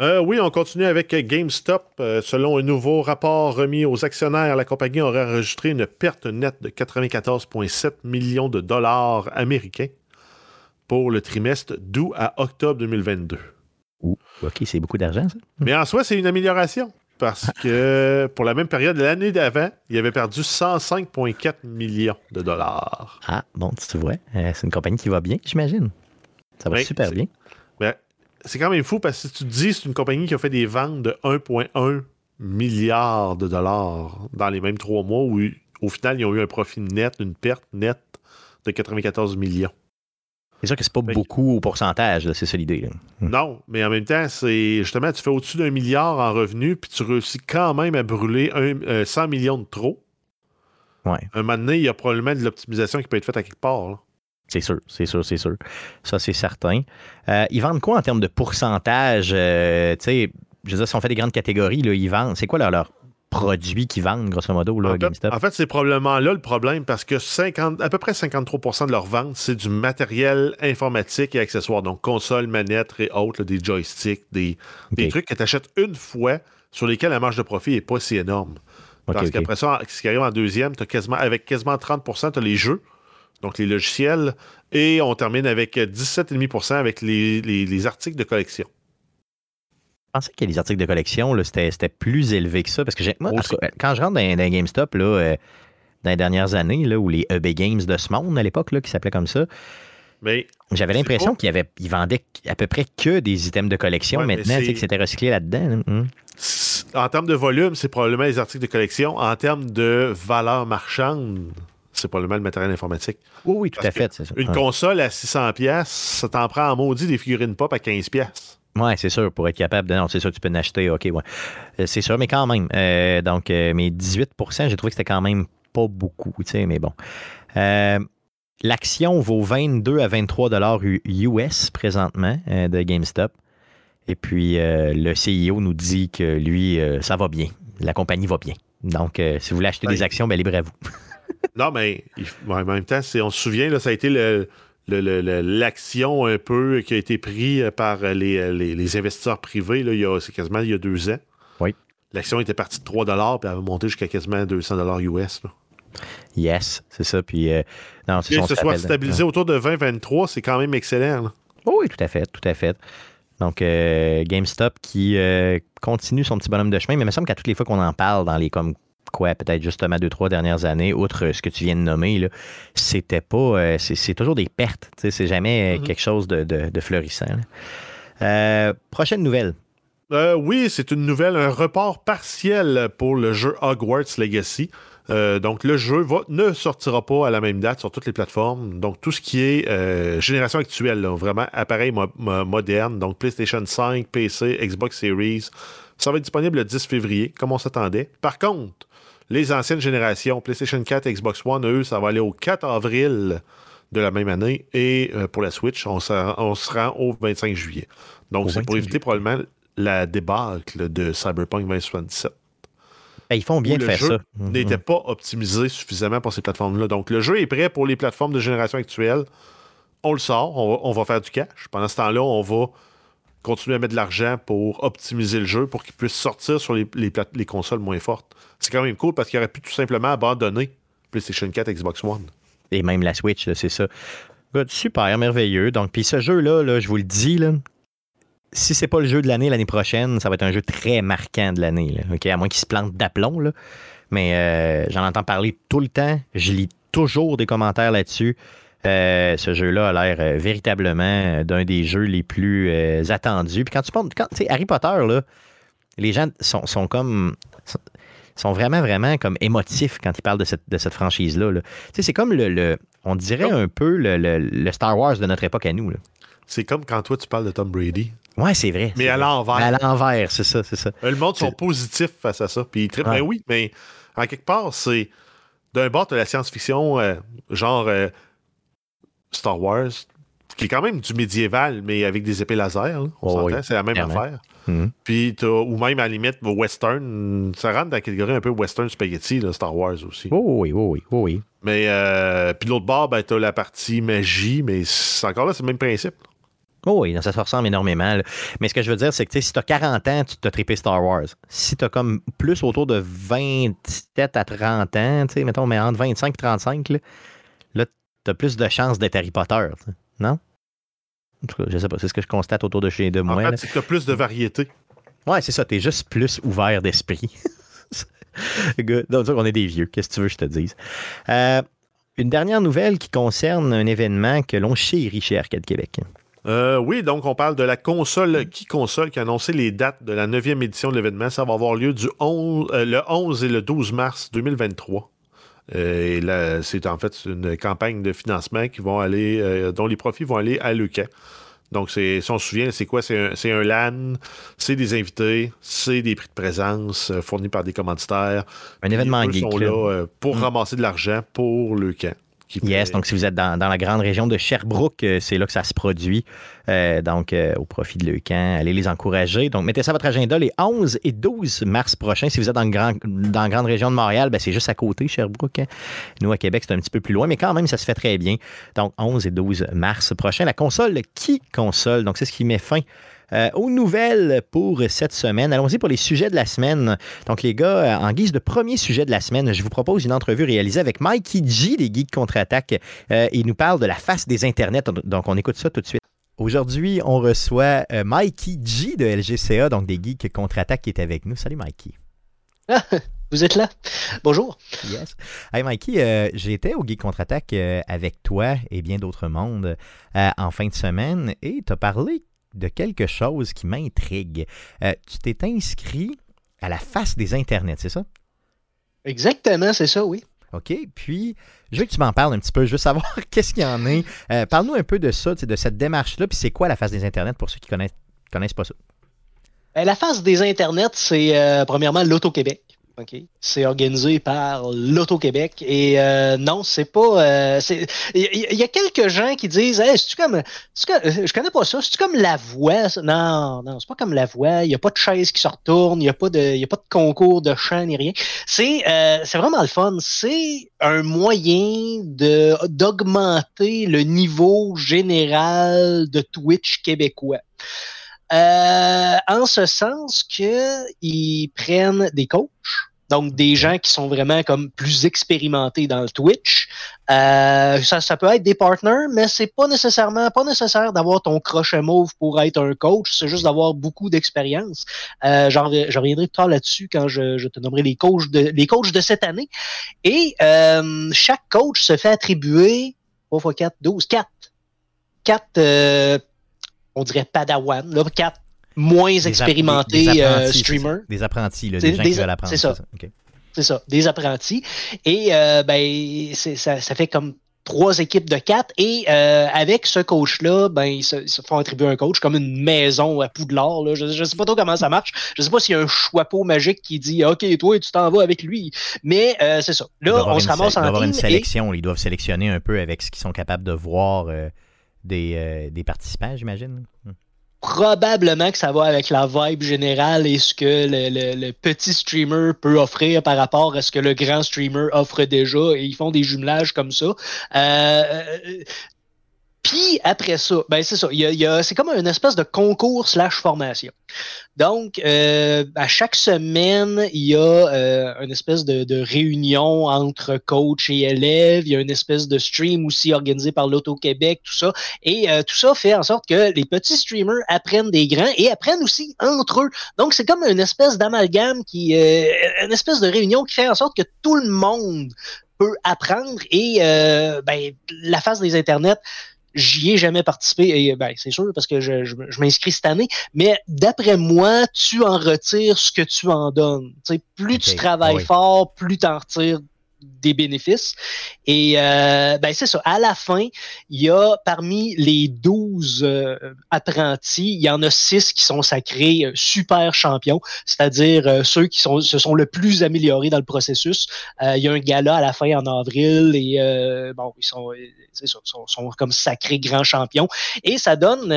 Oui, on continue avec GameStop. Selon un nouveau rapport remis aux actionnaires, la compagnie aurait enregistré une perte nette de 94,7 millions de dollars américains pour le trimestre d'août à octobre 2022. Ouh, OK, c'est beaucoup d'argent, ça. Mais en soi, c'est une amélioration parce que pour la même période de l'année d'avant, il avait perdu 105,4 millions de dollars. Ah, bon, tu vois, euh, c'est une compagnie qui va bien, j'imagine. Ça va super bien. Ben, c'est quand même fou parce que si tu te dis c'est une compagnie qui a fait des ventes de 1,1 milliard de dollars dans les mêmes trois mois où au final ils ont eu un profit net, une perte nette de 94 millions. C'est sûr que c'est pas Fait beaucoup au pourcentage, là, c'est ça l'idée. Hmm. Non, mais en même temps, c'est justement, tu fais au-dessus d'un milliard en revenus, puis tu réussis quand même à brûler un, euh, 100 millions de trop. Ouais. Un moment donné, il y a probablement de l'optimisation qui peut être faite à quelque part. là. C'est sûr, c'est sûr, c'est sûr. Ça, c'est certain. Euh, ils vendent quoi en termes de pourcentage? euh, tu sais, je veux dire, si on fait des grandes catégories, là, ils vendent. C'est quoi leur, leur produit qu'ils vendent, grosso modo, là, En fait, GameStop? en fait, c'est probablement là le problème parce que 50, à peu près 53% de leurs ventes, c'est du matériel informatique et accessoires. Donc, console, manette et autres, là, des joysticks, des, des trucs que tu achètes une fois sur lesquels la marge de profit n'est pas si énorme. Parce qu'après ça, ce qui arrive en deuxième, as quasiment, avec quasiment 30 tu as les jeux, donc les logiciels, et on termine avec 17,5% avec les, les- les articles de collection. Je pensais que les articles de collection, c'était, plus élevé que ça. Parce que moi, quand je rentre dans, dans GameStop, là, euh, dans les dernières années, là, ou les EB Games de ce monde à l'époque, qui s'appelait comme ça, j'avais l'impression qu'ils vendaient à peu près que des items de collection. Ouais, Maintenant, c'est- que c'était recyclé là-dedans. là. C- en termes de volume, c'est probablement les articles de collection. En termes de valeur marchande, c'est probablement le matériel informatique. Oui, oui, tout Parce à fait. ça. Une Ouais. console à 600$, pièces, ça t'en prend en maudit des figurines pop à 15$. Oui, c'est sûr, pour être capable de. Non, c'est sûr, tu peux en acheter, OK, ouais. Euh, C'est sûr, mais quand même. euh, donc, euh, mes 18% j'ai trouvé que c'était quand même pas beaucoup, tu sais, mais bon. Euh, L'action vaut 22 à 23 dollars US présentement de GameStop. Et puis, le CEO nous dit que lui, ça va bien. La compagnie va bien. Donc, si vous voulez acheter Ouais. des actions, ben, libre à vous. Non, mais il- ouais, en même temps, on se souvient, là, ça a été le- l'action un peu qui a été prise par les, les- les investisseurs privés, là, il y a, c'est quasiment il y a deux ans. Oui. L'action était partie de 3 puis elle avait monté jusqu'à quasiment 200 US. là. Yes, c'est ça. Puis, euh, non, c'est se soit stabilisé autour de 20-23, c'est quand même excellent. là. Oh oui, tout à fait, tout à fait. Donc, euh, GameStop qui euh, continue son petit bonhomme de chemin, mais il me semble qu'à toutes les fois qu'on en parle dans les comme quoi, peut-être justement deux, trois dernières années, outre ce que tu viens de nommer, là, c'était pas. euh, c'est, c'est toujours des pertes. C'est jamais euh, Mhm. quelque chose de, de- de florissant. Euh, prochaine nouvelle. Euh, oui, c'est une nouvelle, un report partiel pour le jeu Hogwarts Legacy. Euh, donc, le jeu va- ne sortira pas à la même date sur toutes les plateformes. Donc, tout ce qui est euh, génération actuelle, là, vraiment appareil mo- mo- moderne, donc PlayStation 5, PC, Xbox Series, ça va être disponible le 10 février, comme on s'attendait. Par contre, les anciennes générations, PlayStation 4, Xbox One, eux, ça va aller au 4 avril de la même année. Et euh, pour la Switch, on se, rend- on se rend au 25 juillet. Donc, c'est pour 25 éviter probablement la débâcle de Cyberpunk 2077. Ben, ils font bien de le faire jeu ça. Mhm. N'était pas optimisé suffisamment pour ces plateformes-là. Donc, le jeu est prêt pour les plateformes de génération actuelle. On le sort, on va, on va faire du cash. Pendant ce temps-là, on va continuer à mettre de l'argent pour optimiser le jeu pour qu'il puisse sortir sur les, consoles moins fortes. C'est quand même cool parce qu'il aurait pu tout simplement abandonner PlayStation 4 Xbox One. Et même la Switch, c'est ça. Super, merveilleux. Donc, puis ce jeu-là, là, je vous le dis, là, si c'est pas le jeu de l'année l'année prochaine, ça va être un jeu très marquant de l'année. À moins qu'il se plante d'aplomb. Mais euh, j'en entends parler tout le temps. Je lis toujours des commentaires là-dessus. Euh, ce jeu-là a l'air euh, véritablement euh, d'un des jeux les plus euh, attendus. Puis quand tu penses, quand, tu Harry Potter, là, les gens sont, sont comme. sont- sont vraiment, vraiment comme émotifs quand ils parlent de cette, de cette franchise-là. là. Tu c'est comme le, le- On dirait un peu le, le- le Star Wars de notre époque à nous. là. C'est comme quand toi, tu parles de Tom Brady. Ouais, c'est vrai. Mais c'est à vrai. l'envers. À l'envers, c'est ça, c'est ça. Le monde sont positifs face à ça. Puis ils trippent. Ben oui, mais en quelque part, c'est d'un bord, de la science-fiction, euh, genre euh, Star Wars, qui est quand même du médiéval, mais avec des épées laser. là. on Oh s'entend, oui, c'est la même affaire. Mhm. Puis t'as- ou même à la limite, western, ça rentre dans la catégorie un peu western spaghetti, là, Star Wars aussi. Oh oui, oh oui, oh oui. Mais euh, puis l'autre bord, ben, t'as la partie magie, mais c'est encore là, c'est le même principe. Oh oui, ça se ressemble énormément. là. Mais ce que je veux dire, c'est que si tu as 40 ans, tu t'as trippé Star Wars. Si tu as comme plus autour de 27 à 30 ans, mettons, mais entre 25 et 35, là, là tu as plus de chances d'être Harry Potter. Non? En tout cas, je sais pas, c'est ce que je constate autour de chez de En moi. fait, là. c'est que t'as plus de variété. Ouais, c'est ça, t'es juste plus ouvert d'esprit. [laughs] Donc, on est des vieux, qu'est-ce que tu veux que je te dise? Euh, une dernière nouvelle qui concerne un événement que l'on chérit chez Arcade Québec. Euh, oui, donc on parle de la console qui console qui a annoncé les dates de la 9e édition de l'événement. Ça va avoir lieu du 11, euh, le 11 et le 12 mars 2023. Euh, et là, c'est en fait une campagne de financement qui vont aller, euh, dont les profits vont aller à l'ECA. Donc, si on se souvient, c'est quoi? C'est un, LAN, c'est des invités, c'est des prix de présence euh, fournis par des commanditaires. Un événement geek. sont là. là pour Mm. ramasser de l'argent pour le camp. Yes, donc si vous êtes dans, la grande région de Sherbrooke, euh, c'est là que ça se produit. Euh, donc, euh, au profit de Leucan, allez les encourager. Donc, mettez ça à votre agenda les 11 et 12 mars prochains. Si vous êtes dans, dans la grande région de Montréal, ben, c'est juste à côté, Sherbrooke. hein. Nous, à Québec, c'est un petit peu plus loin, mais quand même, ça se fait très bien. Donc, 11 et 12 mars prochain. La console qui console? Donc, c'est ce qui met fin euh, aux nouvelles pour cette semaine. Allons-y pour les sujets de la semaine. Donc, les gars, euh, en guise de premier sujet de la semaine, je vous propose une entrevue réalisée avec Mikey G des Geeks Contre-Attaque. Euh, il nous parle de la face des Internets. Donc, on écoute ça tout de suite. Aujourd'hui, on reçoit Mikey G de LGCA, donc des Geeks Contre-Attaque, qui est avec nous. Salut, Mikey. Ah, vous êtes là? Bonjour. Yes. Hey Mikey, euh, j'étais au Geek Contre-Attaque euh, avec toi et bien d'autres mondes euh, en fin de semaine et tu as parlé de quelque chose qui m'intrigue. Euh, tu t'es inscrit à la face des internets, c'est ça? Exactement, c'est ça, oui. OK. Puis, je veux que tu m'en parles un petit peu. Je veux savoir [laughs] qu'est-ce qu'il y en est. Euh, Parle-nous un peu de ça, de cette démarche-là. Puis, c'est quoi la face des internets pour ceux qui connaissent, connaissent pas ça? Euh, la face des internets, c'est euh, premièrement l'Auto-Québec. OK. C'est organisé par l'Auto-Québec. Et euh, non, c'est pas. euh, Il y, a quelques gens qui disent Hey, c'est-tu comme. comme- Je connais pas ça. C'est-tu comme la voix? Non, non, c'est pas comme la voix. Il n'y a pas de chaise qui se retourne. Il n'y a, pas de- a pas de concours de chant ni rien. C'est euh, vraiment le fun. C'est un moyen d'augmenter le niveau général de Twitch québécois. Euh, en ce sens que ils prennent des coachs, donc des gens qui sont vraiment comme plus expérimentés dans le Twitch. Euh, ça, ça peut être des partners, mais c'est pas nécessairement pas nécessaire d'avoir ton crochet mauve pour être un coach. C'est juste d'avoir beaucoup d'expérience. Euh, j'en rev- je reviendrai plus tard là-dessus quand je, je te nommerai les coachs de les coachs de cette année. Et euh, chaque coach se fait attribuer 3 x 4, 12, 4. 4 euh, on dirait padawan, là, 4 moins expérimentés des- des euh, apprentis, streamers. Des apprentis, là, des gens qui veulent apprendre. c'est ça. C'est ça, des apprentis. Et euh, ben, ça, ça fait comme trois équipes de quatre. Et euh, avec ce coach-là, ben, ils se, ils se font attribuer un coach comme une maison à Poudlard. Là. Je ne sais pas trop comment ça marche. Je ne sais pas s'il y a un chapeau magique qui dit OK, toi, tu t'en vas avec lui. Mais euh, c'est ça. Là, on se ramasse sé- il doit en avoir une et- sélection. Ils doivent sélectionner un peu avec ce qu'ils sont capables de voir euh, des, euh, des participants, j'imagine. Hmm. probablement que ça va avec la vibe générale et ce que le, petit streamer peut offrir par rapport à ce que le grand streamer offre déjà. Et ils font des jumelages comme ça. Euh, puis après ça, ben c'est ça. c'est comme une espèce de concours slash formation. Donc, euh, à chaque semaine, il y a euh, une espèce de, de réunion entre coach et élèves. Il y a une espèce de stream aussi organisé par l'Auto-Québec, tout ça. Et euh, tout ça fait en sorte que les petits streamers apprennent des grands et apprennent aussi entre eux. Donc, c'est comme une espèce d'amalgame qui, euh, une espèce de réunion qui fait en sorte que tout le monde peut apprendre et euh, ben, la face des internets. J'y ai jamais participé et ben, c'est sûr parce que je, je, je m'inscris cette année, mais d'après moi, tu en retires ce que tu en donnes. Tu sais, plus tu travailles oui. fort, plus tu en retires des bénéfices. Et euh, ben c'est ça. À la fin, il y a parmi les 12 euh, apprentis, il y en a 6 qui sont sacrés euh, super champions, c'est-à-dire ceux qui sont, se sont le plus améliorés dans le processus. Il y a un gala à la fin en avril et bon, ils sont, ça, sont, sont comme sacrés grands champions. Et ça donne,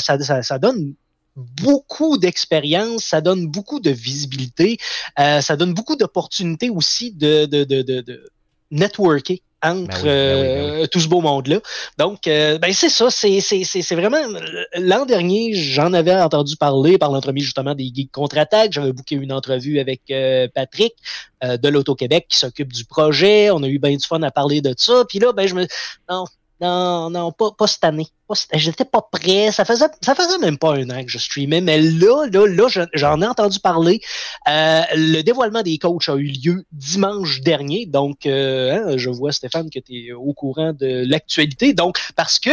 ça, ça donne beaucoup d'expérience, ça donne beaucoup de visibilité, euh, ça donne beaucoup d'opportunités aussi de, de, de, de, de networker entre Ben oui, ben oui, ben euh, tout ce beau monde-là. Donc, euh, ben c'est ça, c'est, c'est, c'est, c'est vraiment... L'an dernier, j'en avais entendu parler par l'entremise justement des Geeks Contre-Attaque. J'avais booké une entrevue avec euh, Patrick euh, de l'Auto-Québec qui s'occupe du projet. On a eu bien du fun à parler de ça. Puis là, ben je me... Non, non, non, pas, pas cette année. J'étais pas prêt. Ça faisait, ça faisait même pas un an que je streamais, mais là, là, là, je- j'en ai entendu parler. Euh, le dévoilement des coachs a eu lieu dimanche dernier. Donc, euh, hein, je vois, Stéphane, que tu es au courant de l'actualité. Donc, parce que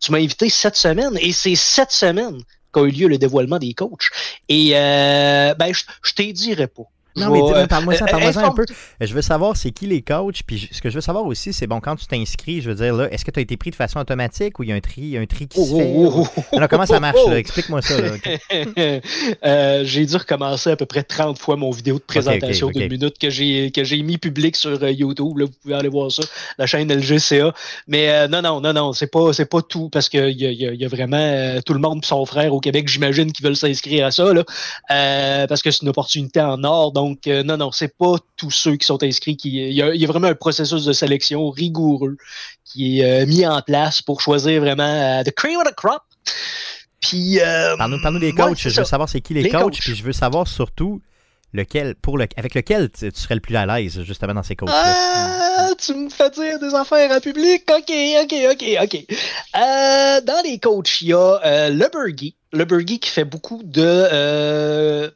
tu m'as invité cette semaine, et c'est cette semaine qu'a eu lieu le dévoilement des coachs. Et euh, ben, je, je t'ai dirai pas. Non, mais vais, dis- euh, parle-moi ça, euh, parle-moi ça un peu. Je veux savoir c'est qui les coachs, puis ce que je veux savoir aussi, c'est bon, quand tu t'inscris, je veux dire, là, est-ce que tu as été pris de façon automatique ou il y a un tri, il y a un tri qui Oh, se fait? oh, oh, oh, Alors, comment ça marche, oh, là? oh. [laughs] Explique-moi ça. Euh, j'ai dû recommencer à peu près 30 fois mon vidéo de présentation ok, ok. d'une minute que j'ai que j'ai mis public sur euh, YouTube. Là, vous pouvez aller voir ça, la chaîne LGCA. Mais euh, non, non, non, non, c'est pas c'est pas tout parce qu'il y a, y a- y a vraiment euh, tout le monde et son frère au Québec, j'imagine, qui veulent s'inscrire à ça. Là, euh, parce que c'est une opportunité en or. Donc, euh, non, non, c'est pas tous ceux qui sont inscrits qui. Il y, a- il y a vraiment un processus de sélection rigoureux qui est euh, mis en place pour choisir vraiment euh, the cream of the crop. Puis. euh, Parle-nous des coachs. je veux savoir c'est qui les, Les coachs, coachs. puis je veux savoir surtout lequel, pour le, avec lequel tu, tu serais le plus à l'aise, justement, dans ces coachs-là. Ah, tu me fais dire des affaires en public. OK, OK, OK, OK. Euh, dans les coachs, il y a euh, le Burgie. Le Burgie qui fait beaucoup de euh,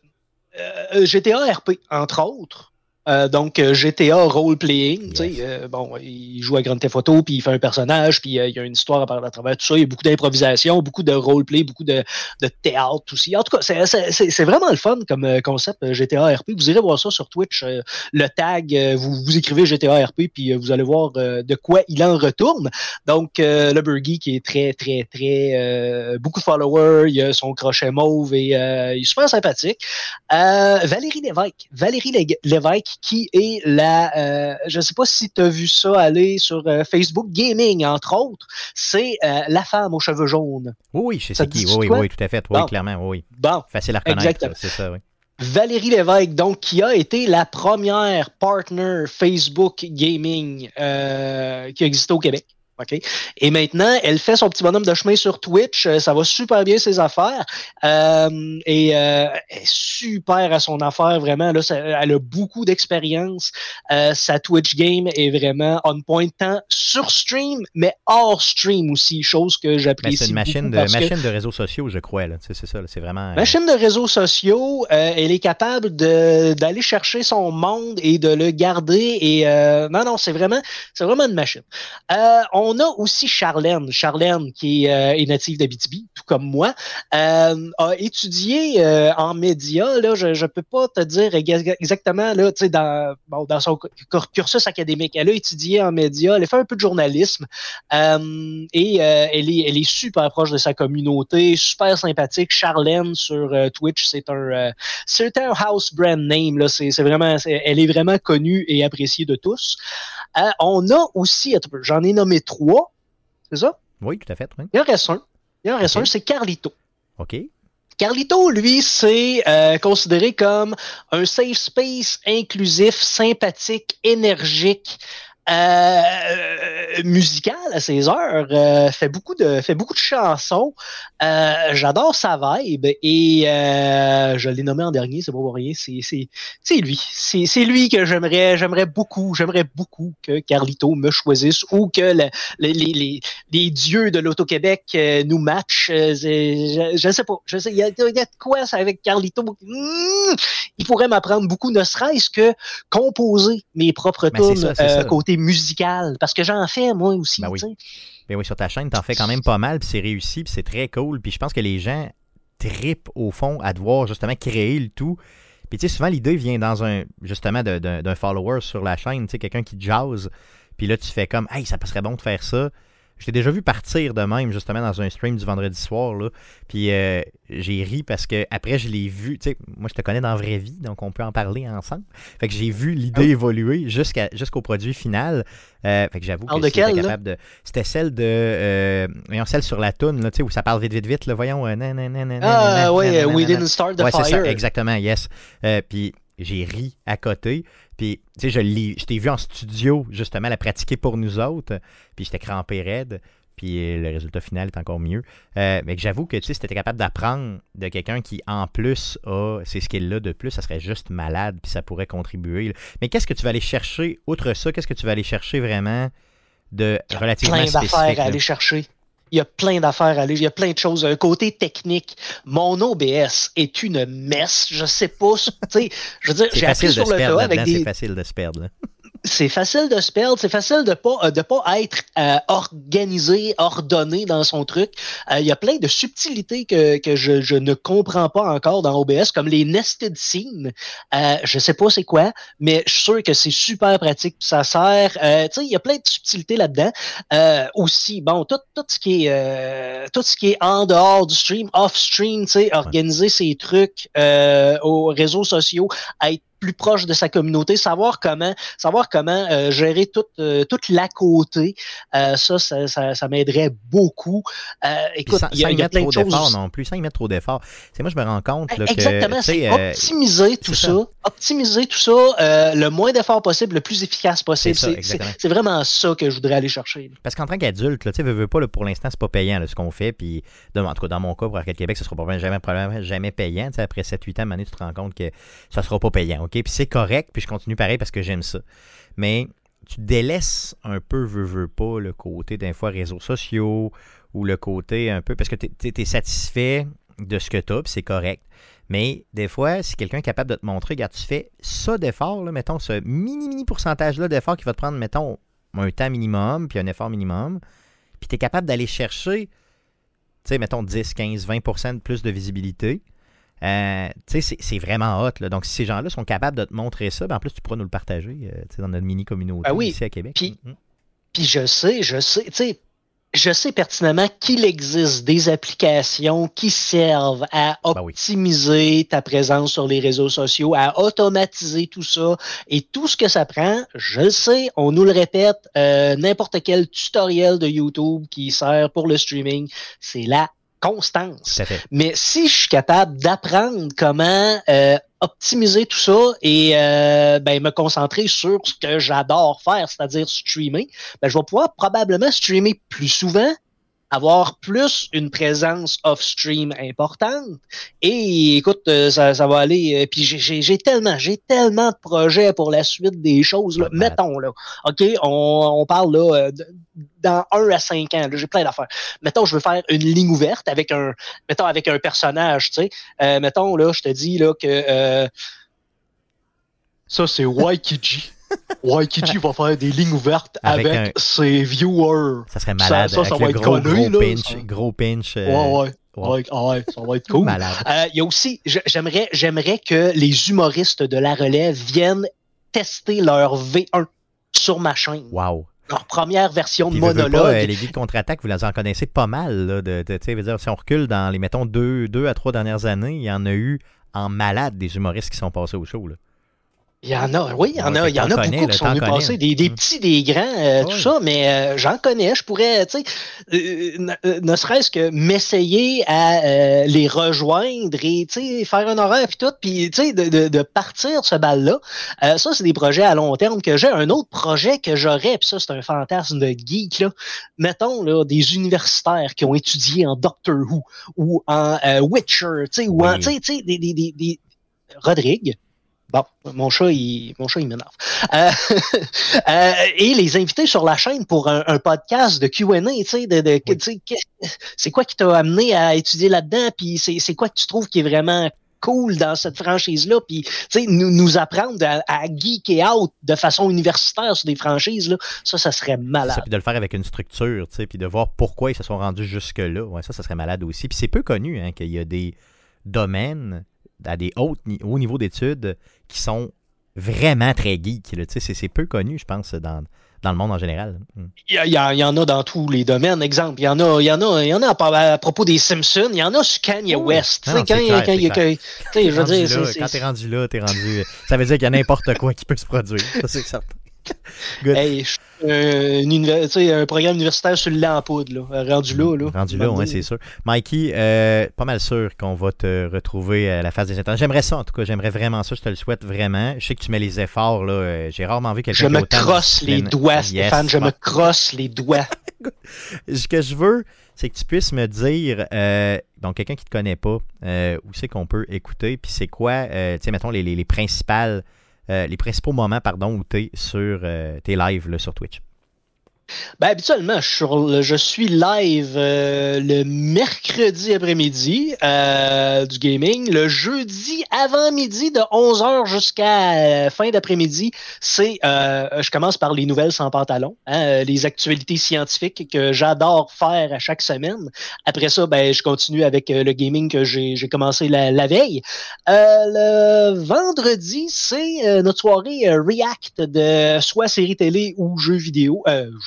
GTA RP, entre autres. Euh, donc, euh, GTA role-playing, tu sais, euh, bon, il joue à Grand Theft Auto, puis il fait un personnage, puis il y a une histoire à, à travers tout ça. Il y a beaucoup d'improvisation, beaucoup de roleplay, beaucoup de, de théâtre aussi. En tout cas, c'est vraiment le fun comme concept GTA RP. Vous irez voir ça sur Twitch. le tag, vous, vous écrivez GTA RP, puis vous allez voir de quoi il en retourne. Donc, le Burgie qui est très, très, très... beaucoup de followers, il a son crochet mauve et il est super sympathique. Valérie Lévesque. Valérie Lévesque qui est la, euh, je ne sais pas si tu as vu ça aller sur euh, Facebook Gaming, entre autres, c'est euh, la femme aux cheveux jaunes. Oui, je sais qui. Oui, oui, tout à fait. Oui, clairement, oui. Bon. Facile à reconnaître, c'est ça, oui. Valérie Lévesque, donc, qui a été la première partner Facebook Gaming qui a existé au Québec. Et maintenant, elle fait son petit bonhomme de chemin sur Twitch. Euh, ça va super bien ses affaires. Euh, et euh, elle est super à son affaire, vraiment. Là, elle a beaucoup d'expérience. Euh, sa Twitch game est vraiment on point tant sur stream, mais hors stream aussi, chose que j'apprécie. C'est une machine, de, machine de réseaux sociaux, je crois. C'est ça, c'est vraiment. Machine de réseaux sociaux, elle est capable d'aller chercher son monde et de le garder. Et non, non, c'est vraiment, c'est vraiment une machine. on on a aussi Charlène. Charlène, qui euh, est, native d'Abitibi, tout comme moi, euh, a étudié euh, en médias. Je ne peux pas te dire exactement là, dans, dans son cursus académique. Elle a étudié en médias, elle a fait un peu de journalisme et elle, est, super proche de sa communauté, super sympathique. Charlène sur Twitch, c'est un, c'est un house brand name. Là. Vraiment, elle est vraiment connue et appréciée de tous. On a aussi, j'en ai nommé trois c'est ça? Oui, tout à fait. Il y en reste un. Il y en reste un, c'est Carlito. OK. Carlito, lui, c'est euh, considéré comme un safe space inclusif, sympathique, énergique, euh, musical à ses heures, euh, fait beaucoup de fait beaucoup de chansons. Euh, j'adore sa vibe et je l'ai nommé en dernier, c'est pas pour rien. C'est c'est lui, c'est lui que j'aimerais j'aimerais beaucoup j'aimerais beaucoup que Carlito me choisisse ou que les, les, les, dieux de l'Auto-Québec nous matchent. Je, sais pas, je sais il y, a, de quoi ça avec Carlito. Hmm, il pourrait m'apprendre beaucoup, ne serait-ce que composer mes propres ben, tunes côté musical Parce que j'en fais, moi aussi. Ben oui. Ben oui, sur ta chaîne, t'en fais quand même pas mal, puis c'est réussi, puis c'est très cool. Puis je pense que les gens tripent au fond à devoir justement créer le tout. Puis tu sais, souvent l'idée vient dans un justement d'un follower sur la chaîne, tu sais, quelqu'un qui jazz. Puis là, tu fais comme, hey, ça serait bon de faire ça. Je t'ai déjà vu partir de même, justement, dans un stream du vendredi soir. Là. Puis euh, j'ai ri parce que après je l'ai vu. Tu sais, moi, je te connais dans la vraie vie, donc on peut en parler ensemble. Fait que j'ai vu l'idée ah évoluer jusqu'à, jusqu'au produit final. Euh, fait que j'avoue que c'était capable de. C'était celle de. Euh, voyons, celle sur la toune, là, tu sais, où ça parle vite, vite, vite. Là, voyons. ah, oui, We Didn't Start the ouais, Fire. Ça, exactement, yes. puis j'ai ri à côté. Puis, tu sais, je, je t'ai vu en studio, justement, la pratiquer pour nous autres. Puis, j'étais crampé raide. Puis, le résultat final est encore mieux. Euh, mais j'avoue que, tu sais, si t'étais capable d'apprendre de quelqu'un qui, en plus, a ces skills-là de plus, ça serait juste malade. Puis, ça pourrait contribuer. Mais qu'est-ce que tu vas aller chercher, outre ça, qu'est-ce que tu vas aller chercher vraiment de relativement spécifique? Plein d'affaires à aller chercher. Il y a plein d'affaires à aller, il y a plein de choses. Un côté technique, mon OBS est une messe. Je sais pas, tu sais, je veux dire, j'ai appris sur le tas avec des... C'est facile de se perdre c'est facile de se perdre, c'est facile de pas euh, de pas être euh, organisé, ordonné dans son truc. Euh, il y a plein de subtilités que, que je, je, ne comprends pas encore dans OBS, comme les nested scenes. Euh, je sais pas c'est quoi, mais je suis sûr que c'est super pratique. Ça sert. tu sais, il y a plein de subtilités là-dedans. aussi, bon, tout, tout ce qui est tout ce qui est en dehors du stream, off stream, tu sais, organiser ses trucs aux réseaux sociaux, être plus proche de sa communauté, savoir comment, savoir comment euh, gérer toute, euh, toute la côté. Euh, ça, ça, ça, m'aiderait beaucoup. écoute, il y a, y a plein de choses. non plus, sans y mettre trop d'efforts. C'est moi, je me rends compte là, Exactement, c'est optimiser tout ça, optimiser tout ça, le moins d'efforts possible, le plus efficace possible. C'est vraiment ça que je voudrais aller chercher. Parce qu'en tant qu'adulte, tu sais, veux, pas, pour l'instant, c'est pas payant ce qu'on fait. Puis, en tout cas, dans mon cas, pour Arcade Québec, ce sera probablement jamais, jamais payant. après 7-8 ans, tu te rends compte que ça sera pas payant. OK? Puis c'est correct, puis je continue pareil parce que j'aime ça. Mais tu délaisses un peu, veux, veux pas, le côté d'un fois réseaux sociaux ou le côté un peu. Parce que tu es, satisfait de ce que tu as, puis c'est correct. Mais des fois, si quelqu'un est capable de te montrer, regarde, tu fais ça d'effort, mettons, ce mini-mini pourcentage-là d'effort qui va te prendre, mettons, un temps minimum, puis un effort minimum, puis tu es capable d'aller chercher, tu sais, mettons, 10, 15, 20 de plus de visibilité. Euh, c'est- vraiment hot. Là. Donc, si ces gens-là sont capables de te montrer ça, ben, en plus, tu pourras nous le partager euh, dans notre mini-communauté Ah oui. ici à Québec. Puis- Mm, mm. Puis je sais, je sais, tu sais, je sais pertinemment qu'il existe des applications qui servent à Ben oui. optimiser ta présence sur les réseaux sociaux, à automatiser tout ça et tout ce que ça prend. Je le sais, on nous le répète, euh, n'importe quel tutoriel de YouTube qui sert pour le streaming, c'est la constance. Mais si je suis capable d'apprendre comment euh, optimiser tout ça et euh, ben, me concentrer sur ce que j'adore faire, c'est-à-dire streamer, ben, je vais pouvoir probablement streamer plus souvent, avoir plus une présence off-stream importante. Et écoute, euh, ça, ça va aller. euh, puis j'ai- tellement, j'ai tellement de projets pour la suite des choses. Là. Mettons, là, OK, on, on parle là, euh, de- dans un à cinq ans, là, j'ai plein d'affaires. Mettons, je veux faire une ligne ouverte avec un, mettons, avec un personnage, tu sais. Euh, mettons, là, je te dis là, que euh, ça, c'est Waikiji. Waikiji va faire des lignes ouvertes Avec avec, un- ses viewers. Ça serait malade. ça, ça avec va le être gros, connu, gros là, pinch. ça. Gros pinch. euh, Ouais, ouais. ouais. Ouais, ah ouais, ça va être cool. Malade. Euh, Il y a aussi, j'aimerais, j'aimerais que les humoristes de la relève viennent tester leur V1 sur ma chaîne. Wow. Leur première version de Puis, monologue. pas, euh, les guides contre-attaque, vous les en connaissez pas mal. Là, de, de- tu sais, veux dire, si on recule dans les, mettons, deux, deux à trois dernières années, il y en a eu en malade des humoristes qui sont passés au show. Là. Il y en a, oui, il y en a, il y en a beaucoup qui sont venus passer, des, des Mm. petits, des grands, euh, tout ça, mais euh, j'en connais, je pourrais, tu sais, euh, ne, euh, serait-ce que m'essayer à euh, les rejoindre et, tu sais, faire un horaire puis tout, puis, tu sais, de, de, de partir ce bal-là. Euh, ça, c'est des projets à long terme que j'ai. Un autre projet que j'aurais, puis ça, c'est un fantasme de geek, là. Mettons, là, des universitaires qui ont étudié en Doctor Who ou en Witcher, tu sais, ou en, Oui. tu sais, tu sais, des, des, des, des- Rodrigue, Bon, mon chat, il, mon chat, il m'énerve. Euh, [laughs] euh, et les inviter sur la chaîne pour un, un podcast de Q&A, tu sais, de, de- tu sais, qu'est- c'est quoi qui t'a amené à étudier là-dedans, puis c'est, quoi que tu trouves qui est vraiment cool dans cette franchise-là, puis tu sais, nous, nous apprendre à, à geeker out de façon universitaire sur des franchises, là, ça, ça serait Ça, malade. puis de le faire avec une structure, tu sais, puis de voir pourquoi ils se sont rendus jusque-là. Ouais, ça, ça serait malade aussi. Puis c'est peu connu hein, qu'il y a des domaines à des hautes, ni- hauts niveaux d'études qui sont vraiment très geeks. là. Tu sais, C'est c'est peu connu, je pense, dans, dans le monde en général. Il y, a- il y en a dans tous les domaines. Exemple, il y en a, il y en a, il y en a à, à propos des Simpsons, il y en a sur Kanye Oui. West. Non, sais, quand, veux Rendu là, t'es rendu là, t'es rendu. Ça veut dire qu'il y a n'importe quoi qui peut se produire. Ça, c'est certain. Good. Hey, suis un, une programme universitaire sur le lait en poudre, là. rendu là. là. Rendu là, ouais, c'est sûr. Mikey, euh, pas mal sûr qu'on va te retrouver à la face des internets. J'aimerais ça, en tout cas. J'aimerais vraiment ça. Je te le souhaite vraiment. Je sais que tu mets les efforts. là. Euh, J'ai rarement vu quelqu'un Je me crosse les doigts, Yes. Stéphane, je Bon. me crosse les doigts. Ce que je veux, c'est que tu puisses me dire, euh, donc quelqu'un qui ne te connaît pas, euh, où c'est qu'on peut écouter, puis c'est quoi, euh, tu sais, mettons, les, les, les principales, euh, les principaux moments, pardon, où tu es sur euh, tes lives là, sur Twitch. Ben, habituellement, je suis, live euh, le mercredi après-midi euh, du gaming. Le jeudi avant-midi de 11h jusqu'à fin d'après-midi, c'est euh, je commence par les nouvelles sans pantalon, hein, les actualités scientifiques que j'adore faire à chaque semaine. Après ça, ben, je continue avec le gaming que j'ai commencé la, veille. Le vendredi, c'est notre soirée React de soit série télé ou jeux vidéo,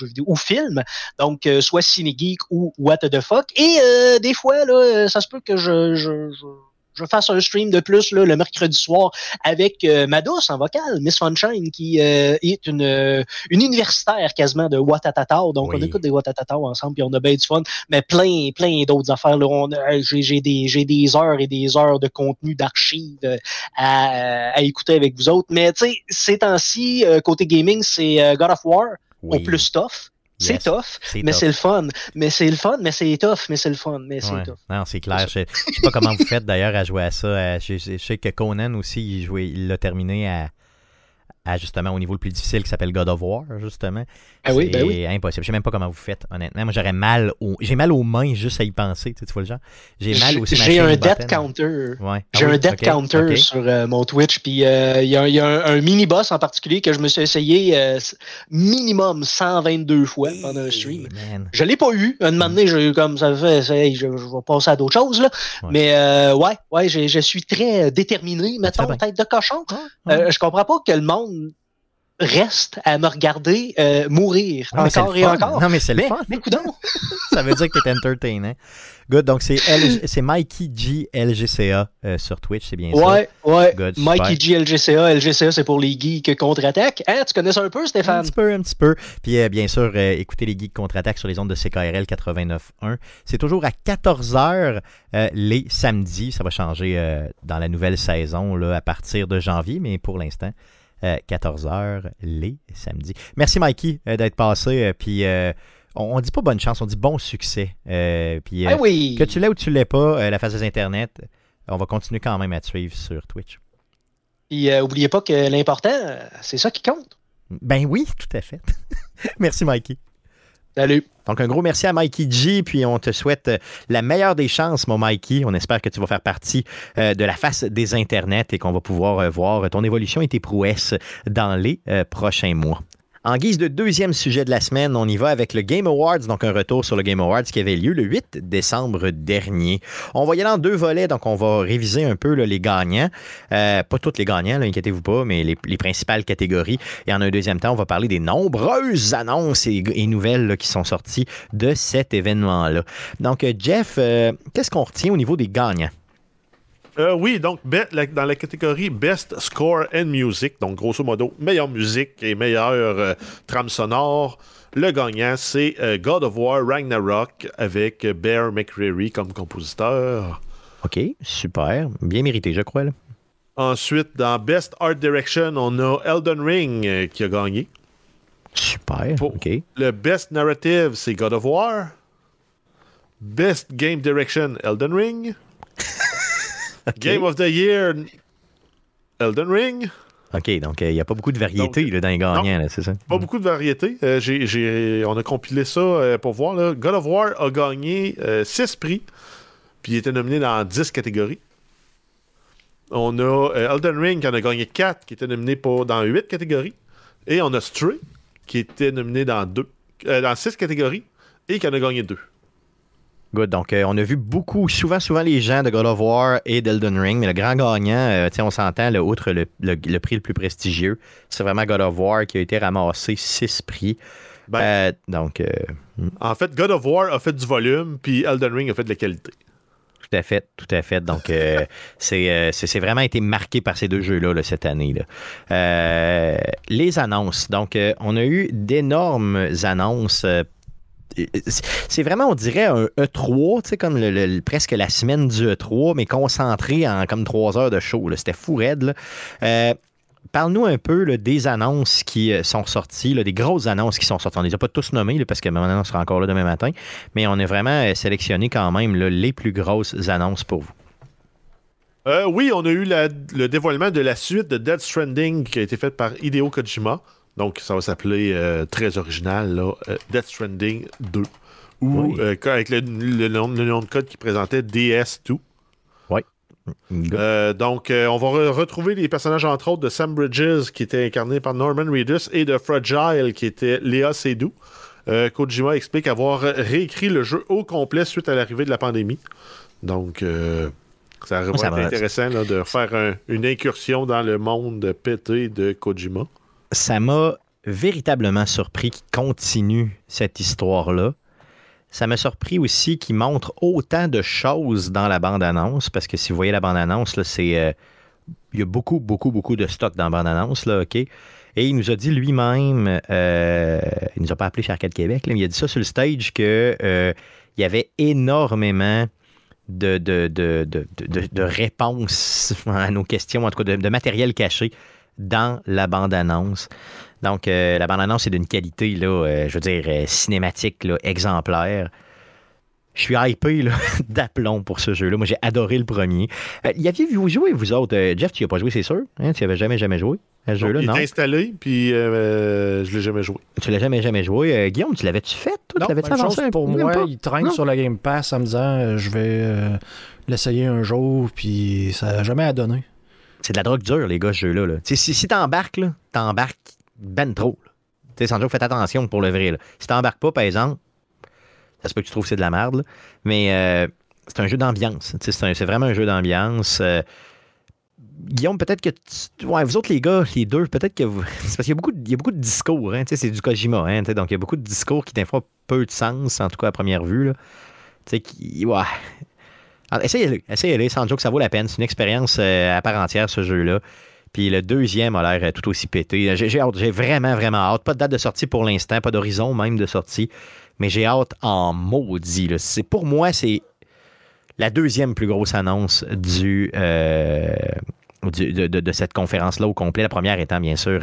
vidéo ou film. Donc, euh, soit Ciné Geek ou What the fuck. Et euh, des fois, là, euh, ça se peut que je, je, je, je fasse un stream de plus là, le mercredi soir avec euh, ma douce en vocal, Miss Sunshine, qui euh, est une, euh, une universitaire quasiment de Watatata. Donc, Oui. on écoute des Watatata ensemble, puis on a bien du fun. Mais plein, plein d'autres affaires. J'ai des, des heures et des heures de contenu d'archives à, à écouter avec vous autres. Mais tu sais, ces temps-ci, côté gaming, c'est God of War Oui. au plus tough. C'est Yes. tough, mais c'est le fun. Mais c'est le fun, mais c'est tough, mais c'est le fun, mais c'est Ouais. tough. Non, c'est clair. Je, je sais pas comment vous faites d'ailleurs à jouer à ça. Euh, Je, je- je sais que Conan aussi, il, jouait, il l'a terminé à, à justement au niveau le plus difficile qui s'appelle God of War, justement. Ah oui, ben C'est oui. impossible. Je sais même pas comment vous faites, honnêtement. Moi, j'aurais mal aux... J'ai mal aux mains juste à y penser, tu, sais, tu vois le genre. J'ai mal aux J'ai smashing un death counter. Ouais. J'ai Ah oui? un death counter sur euh, mon Twitch, puis euh, il y a, il y a un, un mini-boss en particulier que je me suis essayé euh, minimum 122 fois pendant un stream. Hey. Je l'ai pas eu. Un moment donné, j'ai eu comme ça fait, je, je vais passer à d'autres choses. Là. Ouais. Mais ouais, ouais, je suis très déterminé. Mettons, tête de cochon. Je comprends pas que le monde reste à me regarder euh, mourir Non, encore et fun. encore. Non, mais c'est le fun. mais coudonc. [laughs] Ça veut dire que t'es entertainant. Good. Donc, c'est c'est Mikey G LGCA euh, sur Twitch, c'est bien ça? Ouais, ouais. Super. Mikey G, LGCA. LGCA, c'est pour les geeks contre-attaque. Hein, tu connais ça un peu, Un Stéphane? petit peu, un petit peu. Puis, euh, bien sûr, écoutez les Geeks contre-attaque sur les ondes de CKRL 89.1. C'est toujours à 14h les samedis. Ça va changer dans la nouvelle saison là, à partir de janvier, mais pour l'instant, 14h les samedis. Merci, Mikey, euh, d'être passé. euh, puis, euh, on, on dit pas bonne chance, on dit bon succès. Euh, puis, euh, Ah oui. que tu l'aies ou tu l'aies pas, euh, la phase des Internet, on va continuer quand même à te suivre sur Twitch. Puis euh, oubliez pas que l'important, euh, c'est ça qui compte. Ben oui, tout à fait. [laughs] Merci, Mikey. Salut. Donc, un gros merci à Mikey G, puis on te souhaite euh, la meilleure des chances, mon Mikey. On espère que tu vas faire partie euh, de la face des internets et qu'on va pouvoir euh, voir ton évolution et tes prouesses dans les prochains mois. En guise de deuxième sujet de la semaine, on y va avec le Game Awards, donc un retour sur le Game Awards qui avait lieu le 8 décembre dernier. On va y aller en deux volets, donc on va réviser un peu les gagnants. Euh, pas tous les gagnants, inquiétez-vous pas, mais les, les principales catégories. Et en un deuxième temps, on va parler des nombreuses annonces et, nouvelles qui sont sorties de cet événement-là. Donc, euh, Jeff, euh, qu'est-ce qu'on retient au niveau des gagnants? Euh, oui, donc dans la catégorie Best Score and Music, donc grosso modo, meilleure musique et meilleure euh, trame sonore, le gagnant, c'est euh, God of War Ragnarok avec Bear McCreary comme compositeur. OK, super. Bien mérité, je crois. là. Ensuite, dans Best Art Direction, on a Elden Ring euh, qui a gagné. Super. Pour OK. Le Best Narrative, c'est God of War. Best Game Direction, Elden Ring. [laughs] Game of the Year, Elden Ring. OK, donc il n'y a pas beaucoup de variété Donc, là, dans les gagnants, c'est ça? Pas beaucoup de variétés. Euh, on a compilé ça euh, pour voir. là. God of War a gagné 6 prix, puis il était nominé dans 10 catégories. On a euh, Elden Ring qui en a gagné 4, qui était nominé pour, dans 8 catégories. Et on a Stray, qui était nominé dans, deux, euh, dans 6 catégories, et qui en a gagné 2. Good. Donc, euh, on a vu beaucoup, souvent, souvent les gens de God of War et d'Elden Ring, mais le grand gagnant, euh, on s'entend, là, outre le, le- le prix le plus prestigieux, c'est vraiment God of War qui a été ramassé six prix. Ben, Euh, donc, euh, En fait, God of War a fait du volume, puis Elden Ring a fait de la qualité. tout à fait, tout à fait. Donc, [laughs] c'est vraiment été marqué par ces deux jeux-là là, cette année. Là. Les annonces. Donc, on a eu d'énormes annonces. C'est vraiment, on dirait, un E3, tu sais, comme presque la semaine du E3, mais concentré en comme trois heures de show. C'était fou raide. Euh, Parle-nous un peu des annonces qui euh, sont sorties, des grosses annonces qui sont sorties. On ne les a pas tous nommées parce que maintenant on sera encore là demain matin, mais on a vraiment euh, sélectionné quand même les plus grosses annonces pour vous. Oui, on a eu le dévoilement de la suite de Dead Stranding qui a été faite par Hideo Kojima. Donc, ça va s'appeler euh, très original, là, euh, Death Stranding 2. Ou Oui. euh, avec le, le nom, le nom de code qui présentait DS2. Good. Euh, donc, on va re- retrouver les personnages, entre autres, de Sam Bridges, qui était incarné par Norman Reedus, et de Fragile, qui était Léa Seydoux. Kojima explique avoir réécrit le jeu au complet suite à l'arrivée de la pandémie. Donc, ça va ça être va- intéressant là, de faire un- une incursion dans le monde pété de Kojima. Ça m'a véritablement surpris qu'il continue cette histoire-là. Ça m'a surpris aussi qu'il montre autant de choses dans la bande-annonce, parce que si vous voyez la bande-annonce, c'est. euh, il y a beaucoup, beaucoup, beaucoup de stock dans la bande-annonce, là, OK? Et il nous a dit lui-même, euh, il nous a pas appelé chez Arcade Québec, mais il a dit ça sur le stage que euh, il y avait énormément de, de, de, de, réponses [laughs] à nos questions, en tout cas de matériel caché dans la bande-annonce. Donc, euh, la bande-annonce est d'une qualité, là, euh, je veux dire, euh, cinématique, là, exemplaire. Je suis hypé là, [laughs] d'aplomb pour ce jeu-là. Moi, j'ai adoré le premier. Euh, y aviez-vous joué, vous autres? Euh, Jeff, tu n'y as pas joué, c'est sûr? Hein? Tu n'y avais jamais, jamais joué? ce jeu-là, il non? est installé, puis euh, je l'ai jamais joué. Tu l'as jamais, jamais joué. Euh, Guillaume, tu l'avais-tu fait? Toi, Non, tu l'avais-tu avancé chose pour moi, pas? il traîne Non? sur la Game Pass en me disant euh, je vais euh, l'essayer un jour, puis ça n'a jamais à donner. C'est de la drogue dure, les gars, ce jeu-là. là. Si, t'embarques, là, t'embarques ben trop. Tu sais, Sandro, faites attention pour le vrai. Si t'embarques pas, par exemple, ça se peut que tu trouves que c'est de la merde, mais euh, c'est un jeu d'ambiance. C'est vraiment un jeu d'ambiance. Euh, Guillaume, peut-être que ouais, vous autres, les gars, les deux, peut-être que vous. [laughs] C'est parce qu'il y a beaucoup de, discours. Hein, c'est du Kojima. Hein, donc, il y a beaucoup de discours qui, des peu de sens, en tout cas à première vue. Là. Tu sais, qui. Ouais. Alors, essayez-le. Essayez-le. Sans joke, ça vaut la peine. C'est une expérience euh, à part entière, ce jeu-là. Puis le deuxième a l'air euh, tout aussi pété. J'ai hâte. J'ai vraiment, vraiment hâte. Pas de date de sortie pour l'instant, pas d'horizon même de sortie. Mais j'ai hâte en maudit. Pour moi, c'est la deuxième plus grosse annonce du, euh, de, cette conférence-là au complet. La première étant, bien sûr,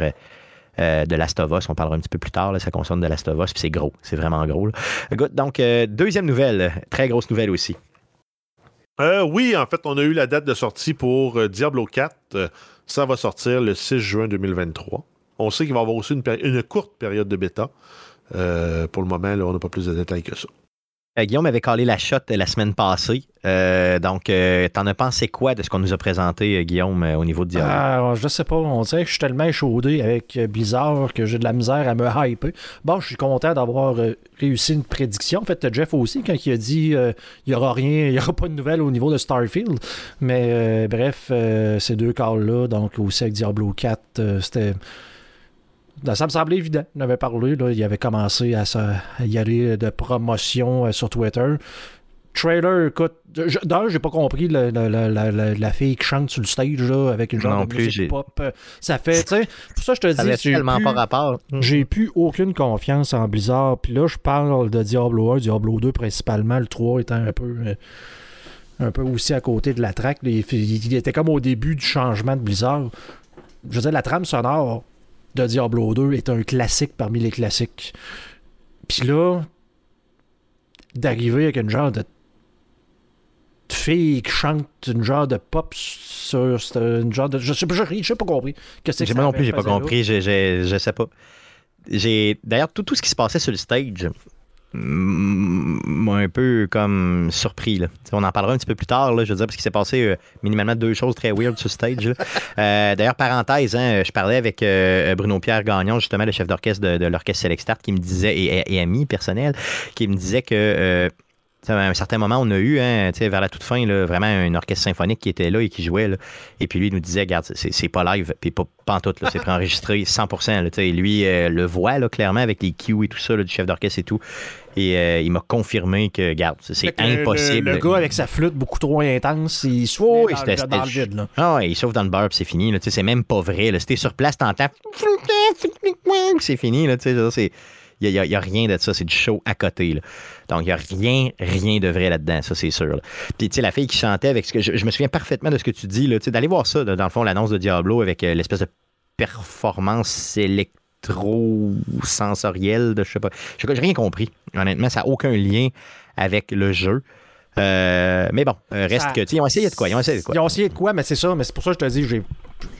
de Last of Us. On parlera un petit peu plus tard. Là, ça concerne de Last of. Puis c'est gros. C'est vraiment gros. là. Donc, deuxième nouvelle. Très grosse nouvelle aussi. Euh, oui, en fait, on a eu la date de sortie pour euh, Diablo 4. Euh, ça va sortir le 6 juin 2023. On sait qu'il va y avoir aussi une, courte période de bêta. Pour le moment, là, on n'a pas plus de détails que ça. Euh, Guillaume avait collé la shot la semaine passée. Euh, donc, euh, t'en as pensé quoi de ce qu'on nous a présenté, euh, Guillaume, euh, au niveau de Diablo? Ah, je sais pas, on dirait que je suis tellement échaudé avec euh, Blizzard que j'ai de la misère à me hyper. Bon, je suis content d'avoir euh, réussi une prédiction. En fait, Jeff aussi, quand il a dit euh, il y aura rien, il y aura pas de nouvelles au niveau de Starfield. Mais euh, bref, euh, ces deux calls-là, donc aussi avec Diablo 4, euh, c'était. Ben, Ça me semblait évident. On avait parlé, là, il avait commencé à, se- à y aller de promotion euh, sur Twitter. Trailer, écoute, je- d'un, j'ai pas compris le- la, la- la fille qui chante sur le stage là, avec une genre Non de plus, musique pop. euh, Ça fait, tu sais, pour ça je te dis, j'ai tellement plus, pas rapport. j'ai plus aucune confiance en Blizzard. Puis là, je parle de Diablo 1, Diablo 2 principalement, le 3 étant un peu. euh, un peu aussi à côté de la track. Il, il était comme au début du changement de Blizzard. Je veux dire, la trame sonore de Diablo 2 est un classique parmi les classiques. Puis là, d'arriver avec une genre de fille qui chante une genre de pop sur une genre de je sais pas je sais pas compris qu'est-ce que Moi non plus, j'ai pas compris. j'ai- j'ai- je sais pas. J'ai D'ailleurs, tout, tout ce qui se passait sur le stage m'a un peu comme surpris. Là. On en parlera un petit peu plus tard, là, je veux dire, parce qu'il s'est passé euh, minimalement deux choses très weird sur stage. [laughs] Euh, D'ailleurs, parenthèse, hein, je parlais avec euh, Bruno Pierre Gagnon, justement, le chef d'orchestre de, de l'orchestre Select Start, qui me disait, et, et ami personnel, qui me disait que euh, à un certain moment, on a eu, hein, vers la toute fin, là, vraiment un orchestre symphonique qui était là et qui jouait. là. Et puis lui, il nous disait, regarde, c'est pas live, puis pas pantoute, c'est préenregistré [laughs] 100%. Là, lui euh, le voit là, clairement avec les cues et tout ça, là, du chef d'orchestre et tout. Et euh, il m'a confirmé que, regarde, c'est le- impossible. Le, gars avec sa flûte beaucoup trop intense, il oui, dans, c'était- le, dans le c'était- vide. Là. Ah ouais, il sauve dans le beurre, puis c'est fini. C'est même pas vrai. t'es sur place, t'entends. C'est fini. là, Il n'y a, rien de ça. C'est du show à côté. là. Donc, il n'y a rien, rien de vrai là-dedans. Ça, c'est sûr. là. Puis, tu sais, la fille qui chantait avec ce que. Je, je me souviens parfaitement de ce que tu dis. là, tu sais, D'aller voir ça, dans le fond, l'annonce de Diablo avec euh, l'espèce de performance électro-sensorielle. De, je sais pas. Je n'ai rien compris. Honnêtement, ça n'a aucun lien avec le jeu. Euh, mais bon, euh, reste Ça- que. Ils ont essayé de quoi? Ils ont essayé de quoi? Ils ont essayé de quoi, mais c'est ça. Mais c'est pour ça que je te dis, j'ai-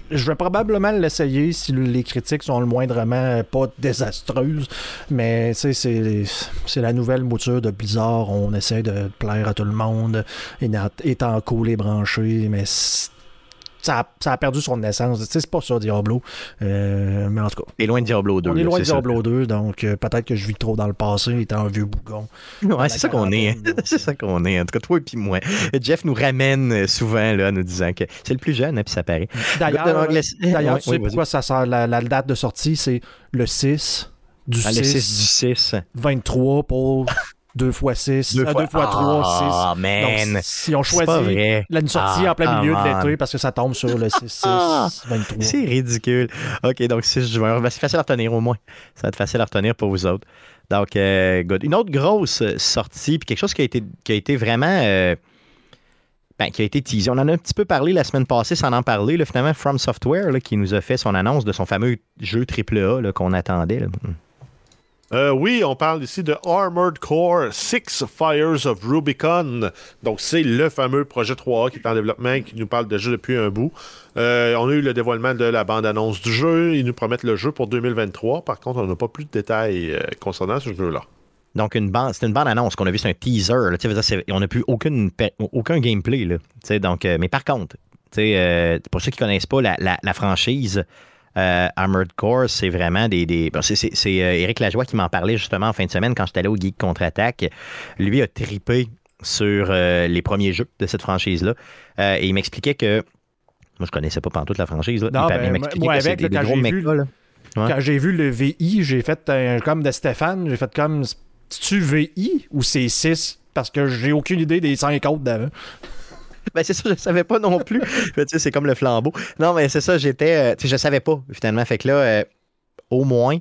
je vais probablement l'essayer si les critiques sont le moindrement pas désastreuses. Mais c'est la nouvelle mouture de Blizzard. On essaie de plaire à tout le monde, étant- cool et branché, mais ça a, ça a perdu son essence. Tu sais, c'est pas ça, Diablo. Euh, mais en tout cas, T'es loin de Diablo 2. on est loin de. Diablo 2, donc euh, peut-être que je vis trop dans le passé, étant un vieux bougon. Ouais, c'est ça qu'on est. hein. [laughs] c'est ça qu'on est. En tout cas, toi et puis moi. Jeff nous ramène euh, souvent là, nous disant que c'est le plus jeune, hein, puis ça paraît. D'ailleurs, tu sais pourquoi ça sort la, la date de sortie, c'est le 6 du Ah, le 6, 6 du 6. 23 pour 2 x 6, 2 x 3, Ah, 6. man. Donc, si on choisit là, une sortie Ah, en plein milieu de l'été parce que ça tombe sur le 6, 6, Ah, 23. C'est ridicule. OK, donc 6 juin. Ben, c'est facile à retenir au moins. Ça va être facile à retenir pour vous autres. Donc, euh, good. Une autre grosse sortie, puis quelque chose qui a été, qui a été vraiment. euh, ben, qui a été teasé. On en a un petit peu parlé la semaine passée sans en parler. là, finalement, From Software, là, qui nous a fait son annonce de son fameux jeu AAA qu'on attendait. là. Euh, oui, on parle ici de Armored Core Six Fires of Rubicon. Donc, c'est le fameux projet 3A qui est en développement qui nous parle déjà depuis un bout. Euh, on a eu le dévoilement de la bande-annonce du jeu. Ils nous promettent le jeu pour 2023. Par contre, on n'a pas plus de détails euh, concernant ce jeu-là. Donc, une bande, c'est une bande-annonce qu'on a vu, c'est un teaser. On n'a plus aucun gameplay. Mais par contre, pour ceux qui ne connaissent pas la franchise, euh, Armored Core, c'est vraiment des. des bon, c'est, c'est, euh, Éric Lajoie qui m'en parlait justement en fin de semaine quand j'étais allé au Geek Contre-Attaque. Lui a tripé sur euh, les premiers jeux de cette franchise-là. Euh, et il m'expliquait que. Moi, je connaissais pas toute la franchise. Là. Non, il, ben, moi, avec, des, là, quand gros j'ai vu- là. Ouais. Quand j'ai vu le VI, j'ai fait un- comme de Stéphane, j'ai fait comme. C'est-tu VI ou c'est 6 Parce que j'ai aucune idée des 5 autres d'avant. [laughs] Ben, c'est ça, je savais pas non plus. [laughs] Fait, tu sais, c'est comme le flambeau. Non, mais c'est ça, j'étais. euh, tu sais, je savais pas, finalement. Fait que là, euh, au moins,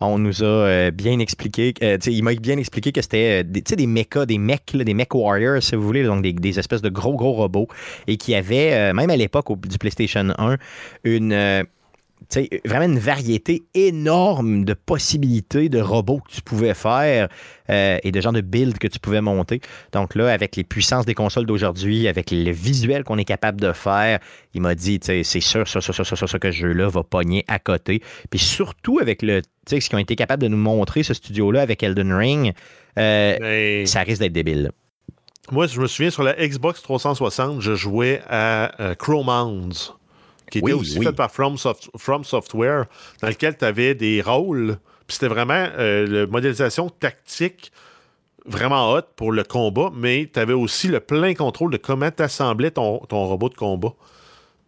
on nous a euh, bien expliqué. euh, tu sais, il m'a bien expliqué que c'était euh, des, mechas, des mecs, là, des mech warriors, si vous voulez, donc des, des espèces de gros, gros robots. Et qui avaient, euh, même à l'époque au- du PlayStation 1, une. Sais, vraiment une variété énorme de possibilités de robots que tu pouvais faire euh, et de genre de builds que tu pouvais monter. Donc là, avec les puissances des consoles d'aujourd'hui, avec le visuel qu'on est capable de faire, il m'a dit, c'est sûr, ça, ça, ça, ça, ça, ça, que ce jeu-là va pogner à côté. Puis surtout avec le, ce qu'ils ont été capables de nous montrer, ce studio-là, avec Elden Ring, euh, Mais ça risque d'être débile. moi, je me souviens, sur la Xbox 360, je jouais à euh, Chromounds, qui était Oui, aussi oui. fait par From, Soft- From Software, dans lequel tu avais des rôles. Puis c'était vraiment euh, la modélisation tactique vraiment hot pour le combat, mais tu avais aussi le plein contrôle de comment tu assemblais ton, ton robot de combat.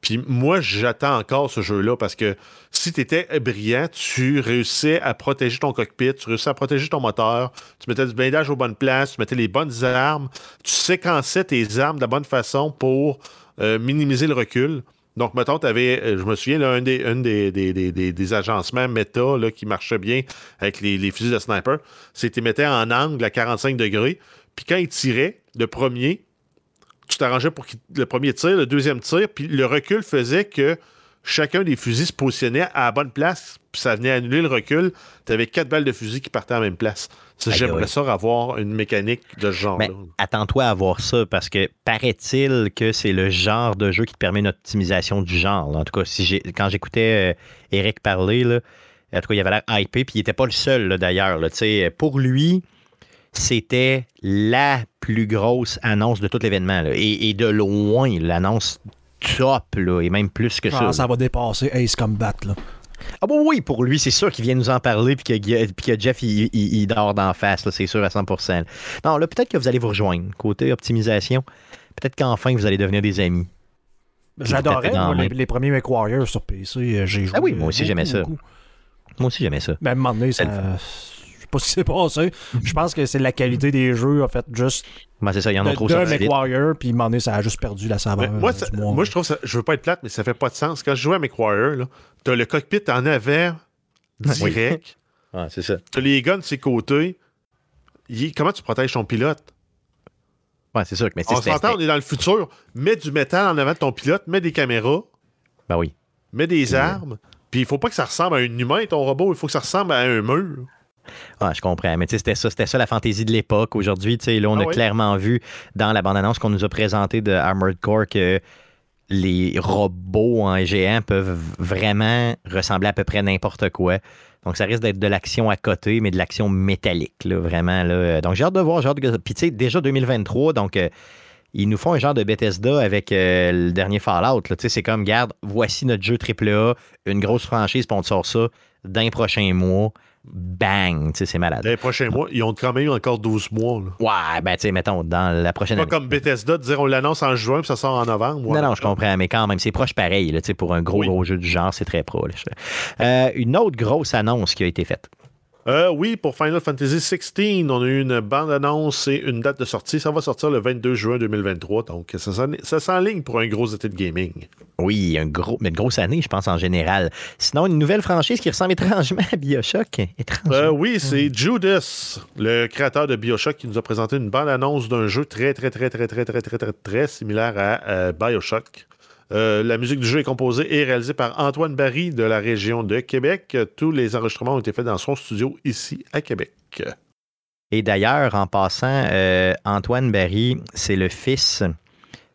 Puis moi, j'attends encore ce jeu-là parce que si tu étais brillant, tu réussissais à protéger ton cockpit, tu réussissais à protéger ton moteur, tu mettais du blindage aux bonnes places, tu mettais les bonnes armes, tu séquençais tes armes de la bonne façon pour euh, minimiser le recul. Donc, mettons, tu avais, je me souviens, là, un des, des, des, agencements méta qui marchait bien avec les, fusils de sniper, c'est que tu mettais en angle à 45 degrés. Puis quand ils tiraient, le premier, tu t'arrangeais pour qu'il- le premier tir, le deuxième tir, puis le recul faisait que chacun des fusils se positionnait à la bonne place, puis ça venait annuler le recul. Tu avais quatre balles de fusil qui partaient à la même place. J'aimerais ça avoir une mécanique de ce. Mais attends-toi à voir ça parce que paraît-il que c'est le genre de jeu qui te permet une optimisation du genre. là. En tout cas, si quand j'écoutais euh, Eric parler, là, en tout cas, il avait l'air hypé, puis il n'était pas le seul d'ailleurs. Pour lui, c'était la plus grosse annonce de tout l'événement. et de loin, l'annonce top, là, et même plus que ça. Ah, ça va dépasser Ace Combat. Là. Ah bon, oui, pour lui, c'est sûr qu'il vient nous en parler puis que, puis que Jeff, il, il- il dort d'en face, là, c'est sûr à 100%. Non, là, peut-être que vous allez vous rejoindre. Côté optimisation, peut-être qu'enfin, vous allez devenir des amis. J'adorais moi, les, le- les premiers MechWarriors sur PC. euh, J'ai joué. Ah oui, moi aussi, j'aimais ça. Moi aussi, j'aimais ça. À un moment donné, ça. Pas ce qui s'est passé. Je pense que c'est la qualité des jeux, en fait, juste Ben, c'est ça, il y en a de, trop de. MechWarrior, puis un moment donné, ça a juste perdu la saveur. moi, ça- je trouve ça. Je veux pas être plate, mais ça fait pas de sens. Quand je jouais à là, t'as le cockpit en avant [laughs] direct, [laughs] Ah, c'est ça. t'as les guns de ses côtés. Il- comment tu protèges ton pilote? Ouais, c'est sûr. Mais c'est On s'entend, on est dans le futur. Mets du métal en avant de ton pilote, mets des caméras, Ben oui. mets des armes. Puis il faut pas que ça ressemble à un humain, ton robot. Il faut que ça ressemble à un mur. Ah, je comprends. Mais c'était ça, c'était ça la fantaisie de l'époque. Aujourd'hui, tu sais, là, on Ah a oui? clairement vu dans la bande-annonce qu'on nous a présentée de Armored Core que les robots en géant peuvent vraiment ressembler à peu près n'importe quoi. Donc, ça risque d'être de l'action à côté, mais de l'action métallique, là, vraiment. Là. Donc, j'ai hâte de voir. J'ai hâte de... Puis, tu sais, déjà 2023, donc, euh, ils nous font un genre de Bethesda avec euh, le dernier Fallout. Tu sais, C'est comme, garde, voici notre jeu AAA, une grosse franchise, puis on te sort ça d'un prochain mois. Bang! Tu sais, C'est malade. Les prochains mois, ils ont quand même encore 12 mois. là. Ouais, ben, tu sais, mettons, dans la prochaine Pas comme Bethesda de dire on l'annonce en juin puis ça sort en novembre. Non, non, je comprends, mais quand même, c'est proche pareil. Là, tu sais, pour un gros, Oui. gros jeu du genre, c'est très pro. là. Euh, une autre grosse annonce qui a été faite. Euh, oui, pour Final Fantasy XVI, on a eu une bande-annonce et une date de sortie. Ça va sortir le 22 juin 2023, donc ça, s'en- ça s'enligne pour un gros été de gaming. Oui, un gros, mais une grosse année, je pense, en général. Sinon, une nouvelle franchise qui ressemble étrangement à Bioshock. [laughs] Étrangement. Euh, oui, c'est Judas, le créateur de Bioshock, qui nous a présenté une bande-annonce d'un jeu très, très, très, très, très, très, très, très, très similaire à euh, Bioshock. Euh, la musique du jeu est composée et réalisée par Antoine Barry de la région de Québec. Tous les enregistrements ont été faits dans son studio ici à Québec. Et d'ailleurs, en passant, euh, Antoine Barry, c'est le fils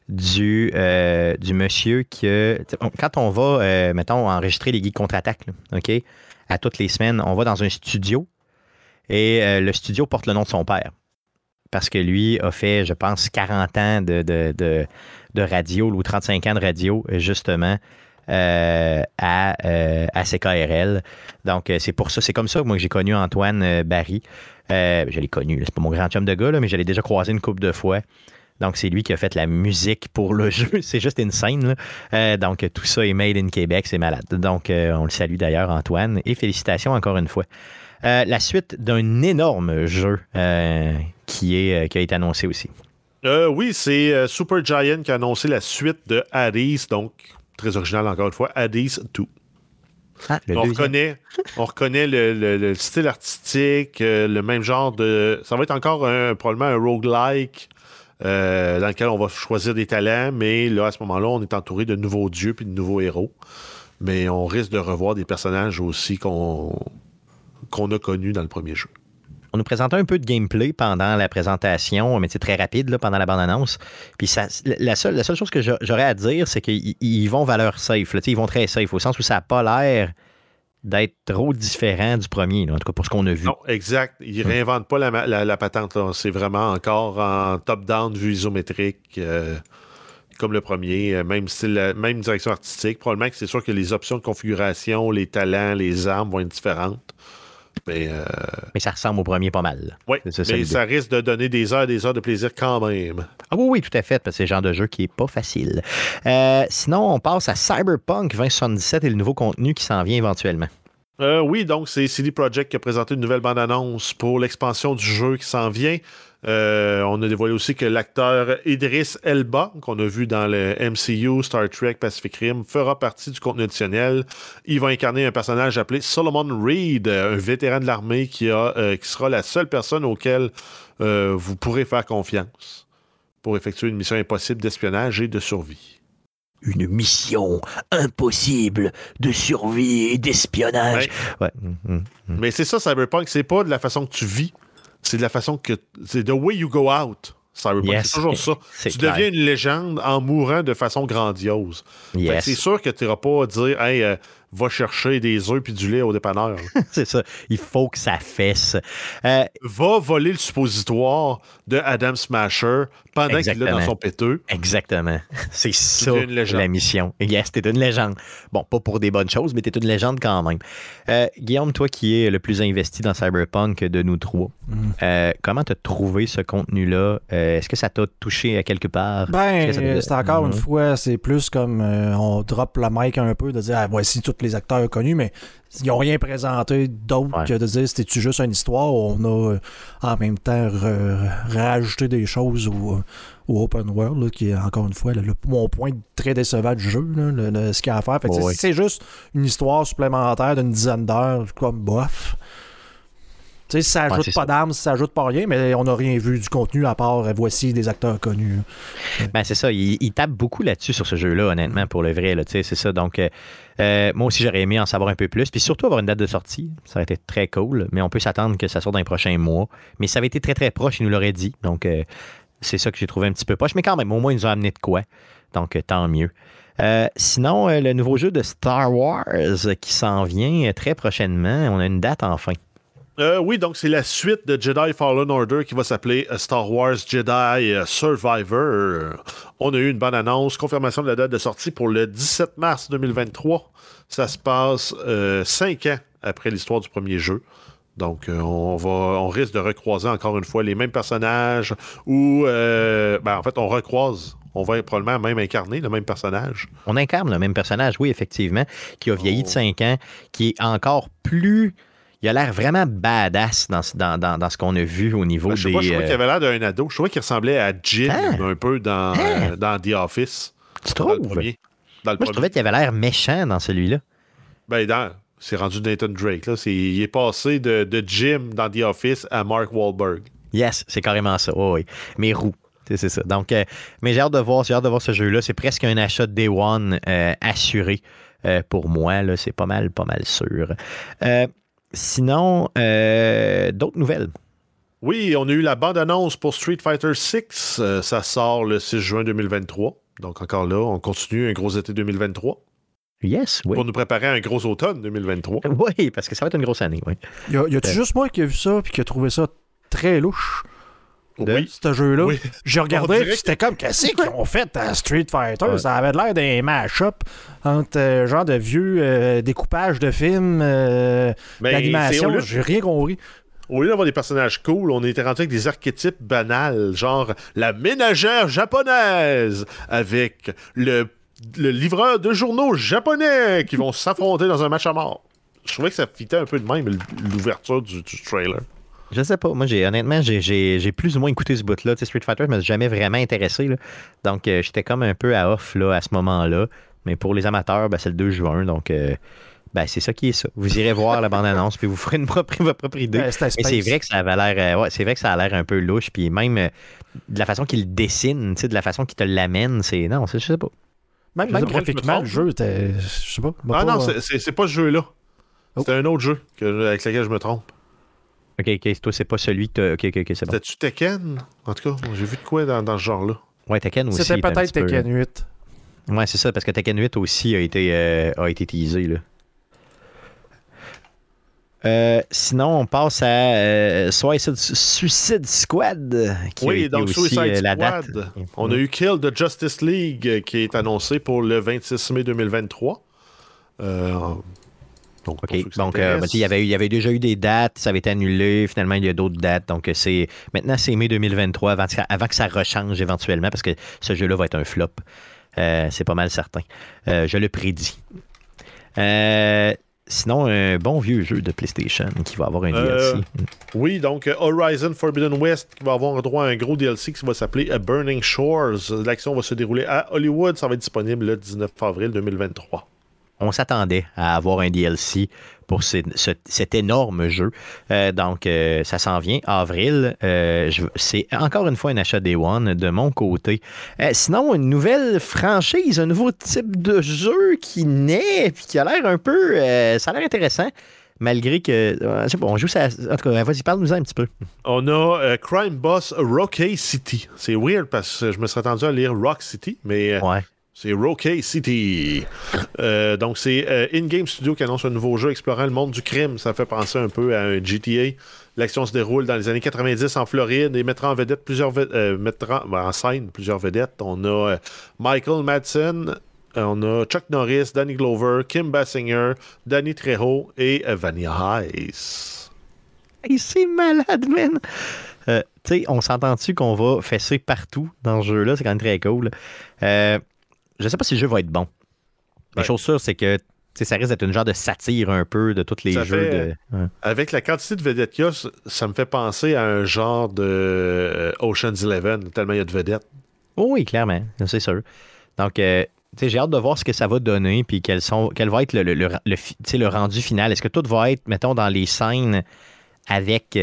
du, euh, monsieur que. Quand on va, mettons, enregistrer les guides contre-attaque, OK? À toutes les semaines, on va dans un studio et le studio porte le nom de son père. Parce que lui a fait, je pense, 40 ans de, de radio ou 35 ans de radio, justement, euh, à, euh, à CKRL. Donc, euh, c'est pour ça, c'est comme ça moi que j'ai connu Antoine euh, Barry. Euh, je l'ai connu, c'est pas mon grand chum de gars, mais je l'ai déjà croisé une couple de fois. Donc, c'est lui qui a fait la musique pour le [laughs] jeu. C'est juste une scène. Euh, donc, tout ça est made in Québec. C'est malade. Donc, euh, on le salue d'ailleurs, Antoine. Et félicitations encore une fois. Euh, la suite d'un énorme jeu euh, euh, qui a été annoncé aussi. Euh, oui, c'est euh, Super Giant qui a annoncé la suite de Hades, donc très original encore une fois, Hades 2. Ah, on, reconnaît, on reconnaît le, le- le style artistique, euh, le même genre de. Ça va être encore un- probablement un roguelike euh, dans lequel on va choisir des talents, mais là, à ce moment-là, on est entouré de nouveaux dieux puis de nouveaux héros. Mais on risque de revoir des personnages aussi qu'on qu'on a connus dans le premier jeu. On nous présentait un peu de gameplay pendant la présentation, mais c'est très rapide là, pendant la bande-annonce. Puis ça, la, seule, la seule chose que j'a- j'aurais à dire, c'est qu'ils ils vont valeur safe. là. Ils vont très safe, au sens où ça n'a pas l'air d'être trop différent du premier, là, en tout cas pour ce qu'on a vu. Non, exact. Ils réinventent pas la, ma- la- la patente. C'est vraiment encore en top-down, vue isométrique, euh, comme le premier. euh, Même style, euh, même direction artistique. Probablement que c'est sûr que les options de configuration, les talents, les armes vont être différentes. Mais, euh, Mais ça ressemble au premier pas mal. C'est ça, mais ça risque de donner des heures et des heures de plaisir quand même. Ah oui, oui, tout à fait, parce que c'est le genre de jeu qui est pas facile. Euh, sinon, on passe à Cyberpunk 2077 et le nouveau contenu qui s'en vient éventuellement. Euh, oui, donc c'est CD Projekt qui a présenté une nouvelle bande-annonce pour l'expansion du jeu qui s'en vient. Euh, on a dévoilé aussi que l'acteur Idris Elba, qu'on a vu dans le MCU, Star Trek, Pacific Rim, fera partie du contenu additionnel. Il va incarner un personnage appelé Solomon Reed, un vétéran de l'armée qui, a, euh, qui sera la seule personne auquel euh, vous pourrez faire confiance pour effectuer une mission impossible d'espionnage et de survie. Une mission impossible de survie et d'espionnage. Ouais. mm, mm, mm. Mais c'est ça, Cyberpunk, c'est pas de la façon que tu vis, c'est de la façon que. C'est the way you go out. Cyberpunk, Yes. c'est toujours ça. Tu clair. deviens une légende en mourant de façon grandiose. Yes. C'est sûr que tu n'iras pas dire, hey, euh, va chercher des œufs puis du lait au dépanneur. [laughs] c'est ça. Il faut que ça fesse. Euh, va voler le suppositoire de Adam Smasher pendant qu'il est dans Exactement. son péteux. exactement. C'est ça la mission. Yes, t'es une légende. Bon, pas pour des bonnes choses, mais t'es une légende quand même. Euh, Guillaume, toi qui es le plus investi dans Cyberpunk de nous trois, Mm. euh, comment t'as trouvé ce contenu-là? Euh, Est-ce que ça t'a touché à quelque part? Ben, c'est encore une Mhm. fois, c'est plus comme euh, on drop le mic un peu, de dire ah, voici tous les acteurs connus, mais ils n'ont rien présenté d'autre Ouais. que de dire c'était-tu juste une histoire on a euh, en même temps rajouté des choses au, euh, au Open World, là, qui est encore une fois le, le- mon point très décevant du jeu, là, le- le- ce qu'il y a à faire. Fait que, Ouais, c'est- ouais. C'est juste une histoire supplémentaire d'une dizaine d'heures, comme bof. Sais, si ça ajoute pas d'armes, si ça ajoute pas rien, mais on n'a rien vu du contenu à part euh, voici des acteurs connus. Ben, c'est ça. Il, il tape beaucoup là-dessus sur ce jeu-là, honnêtement, pour le vrai. C'est ça. Donc, euh, euh, moi aussi, j'aurais aimé en savoir un peu plus. Puis surtout avoir une date de sortie. Ça aurait été très cool. Mais on peut s'attendre que ça sorte dans les prochains mois. Mais ça avait été très, très proche. Il nous l'aurait dit. Donc, euh, c'est ça que j'ai trouvé un petit peu poche. Mais quand même, au moins, ils nous ont amené de quoi. Donc, tant mieux. Euh, sinon, le nouveau jeu de Star Wars qui s'en vient très prochainement. On a une date enfin. Euh, oui, donc c'est la suite de Jedi Fallen Order qui va s'appeler euh, Star Wars Jedi euh, Survivor. On a eu une bonne annonce, confirmation de la date de sortie pour le 17 mars 2023. Ça se passe euh, cinq ans après l'histoire du premier jeu. Donc, on, va, on risque de recroiser encore une fois les mêmes personnages ou, euh, ben, en fait, on recroise. On va probablement même incarner le même personnage. On incarne le même personnage, oui, effectivement, qui a vieilli de Oh. 5 ans, qui est encore plus. Il a l'air vraiment badass dans, ce- dans, dans, dans ce qu'on a vu au niveau Ben, je sais des. pas, je trouvais euh, qu'il avait l'air d'un ado. Je trouvais qu'il ressemblait à Jim Ah. un peu dans, Ah. euh, dans The Office. tu Dans le trouves? premier. Dans le Moi, je trouvais qu'il avait l'air méchant dans celui-là. Ben, dans- c'est rendu Nathan Drake. Là. Il est passé de, de Jim dans The Office à Mark Wahlberg. Yes, c'est carrément ça. oui, oui. Mais roux. C'est ça. Donc, euh, mais j'ai hâte de voir, j'ai hâte de voir ce jeu-là. C'est presque un achat de Day One euh, assuré euh, pour moi. C'est pas mal, pas mal sûr. Euh, sinon, euh, d'autres nouvelles? Oui, on a eu la bande-annonce pour Street Fighter VI. Euh, ça sort le 6 juin 2023. Donc encore là, on continue un gros été 2023 Yes, oui. pour nous préparer à un gros automne 2023. [laughs] Oui, parce que ça va être une grosse année, oui. Y a-tu Euh. juste moi qui a vu ça puis qui a trouvé ça très louche, De- Oui. ce jeu-là? Oui. J'ai regardé c'était comme, qu'est-ce qu'ils ont fait à Street Fighter? Ouais. Ça avait l'air d'un mash-up entre euh, genre de vieux euh, découpages de films, euh, c'est- d'animation. J'ai rien compris. Au lieu d'avoir des personnages cool, on était rendu avec des archétypes banals, genre la ménagère japonaise avec le, le livreur de journaux japonais qui vont s'affronter dans un match à mort. Je trouvais que ça fitait un peu de même l'ouverture du, du trailer. Je sais pas. Moi, j'ai honnêtement, j'ai- j'ai j'ai plus ou moins écouté ce bout-là. Tu sais, Street Fighter, je me suis jamais vraiment intéressé. là. Donc, euh, j'étais comme un peu à off là, à ce moment-là. Mais pour les amateurs, ben, c'est le 2 juin. Donc, euh, ben, c'est ça qui est ça. Vous irez voir la bande-annonce, puis vous ferez une propre, [laughs] votre propre idée. C'était Mais c'est vrai que ça avait l'air, euh, ouais, c'est vrai que ça a l'air un peu louche, puis même euh, de la façon qu'il dessine, de la façon qu'il te l'amène, c'est non, c'est- je sais pas. Même, graphiquement, le jeu était. Je sais pas. Ah pas- non, c'est- c'est c'est pas ce jeu-là. Oh. C'est un autre jeu que- avec lequel je me trompe. Ok, ok, toi c'est pas celui que t'as- ok, ok, ok, c'est bon. C'était-tu Tekken? En tout cas, j'ai vu de quoi dans, dans ce genre-là. Ouais, Tekken aussi. C'était peut-être peu- Tekken 8. Ouais, c'est ça, parce que Tekken 8 aussi a été, euh, a été teasé. Là. Euh, sinon, on passe à euh, Suicide, Suicide Squad. Qui Oui, donc aussi, Suicide euh, la Squad. date. On a eu Kill the Justice League qui est annoncé pour le 26 mai 2023. Donc, euh, il y avait, il y avait déjà eu des dates, ça avait été annulé. Finalement, il y a d'autres dates. Donc, euh, c'est maintenant, c'est mai 2023 avant que, ça, avant que ça rechange éventuellement parce que ce jeu-là va être un flop. Euh, c'est pas mal certain. Euh, je le prédis. Sinon, un bon vieux jeu de PlayStation qui va avoir un DLC. Oui, donc Horizon Forbidden West qui va avoir droit à un gros DLC qui va s'appeler Burning Shores. L'action va se dérouler à Hollywood. Ça va être disponible le 19 avril 2023. On s'attendait à avoir un DLC pour ce- ce- cet énorme jeu. Euh, donc, euh, ça s'en vient, avril. Euh, c'est encore une fois un achat Day One de mon côté. Sinon, une nouvelle franchise, un nouveau type de jeu qui naît, puis qui a l'air un peu... ça a l'air intéressant, malgré que... je sais pas, on joue ça... En tout cas, vas-y, parle-nous un petit peu. On a euh, Crime Boss Rocky City. C'est weird parce que je me serais attendu à lire Rock City, mais euh, Ouais. C'est Rocky City. Euh, donc, c'est euh, In-Game Studio qui annonce un nouveau jeu explorant le monde du crime. Ça fait penser un peu à un GTA. L'action se déroule dans les années 90 en Floride et mettra en vedette plusieurs euh, en scène plusieurs vedettes. On a euh, Michael Madsen, on a Chuck Norris, Danny Glover, Kim Basinger, Danny Trejo et Vanilla Ice. Hey, c'est malade, man! Tu sais, on s'entend-tu qu'on va fesser partout dans ce jeu-là? C'est quand même très cool. Je sais pas si le jeu va être bon. La Ouais. chose sûre, c'est que ça risque d'être une genre de satire un peu de tous les Ça jeux. fait- De... Ouais. Avec la quantité de vedettes qu'il y a, ça- me fait penser à un genre de euh, Ocean's Eleven, tellement il y a de vedettes. Oh oui, clairement, c'est sûr. Donc, euh, j'ai hâte de voir ce que ça va donner, puis sont, quel va être le rendu final. Est-ce que tout va être, mettons, dans les scènes avec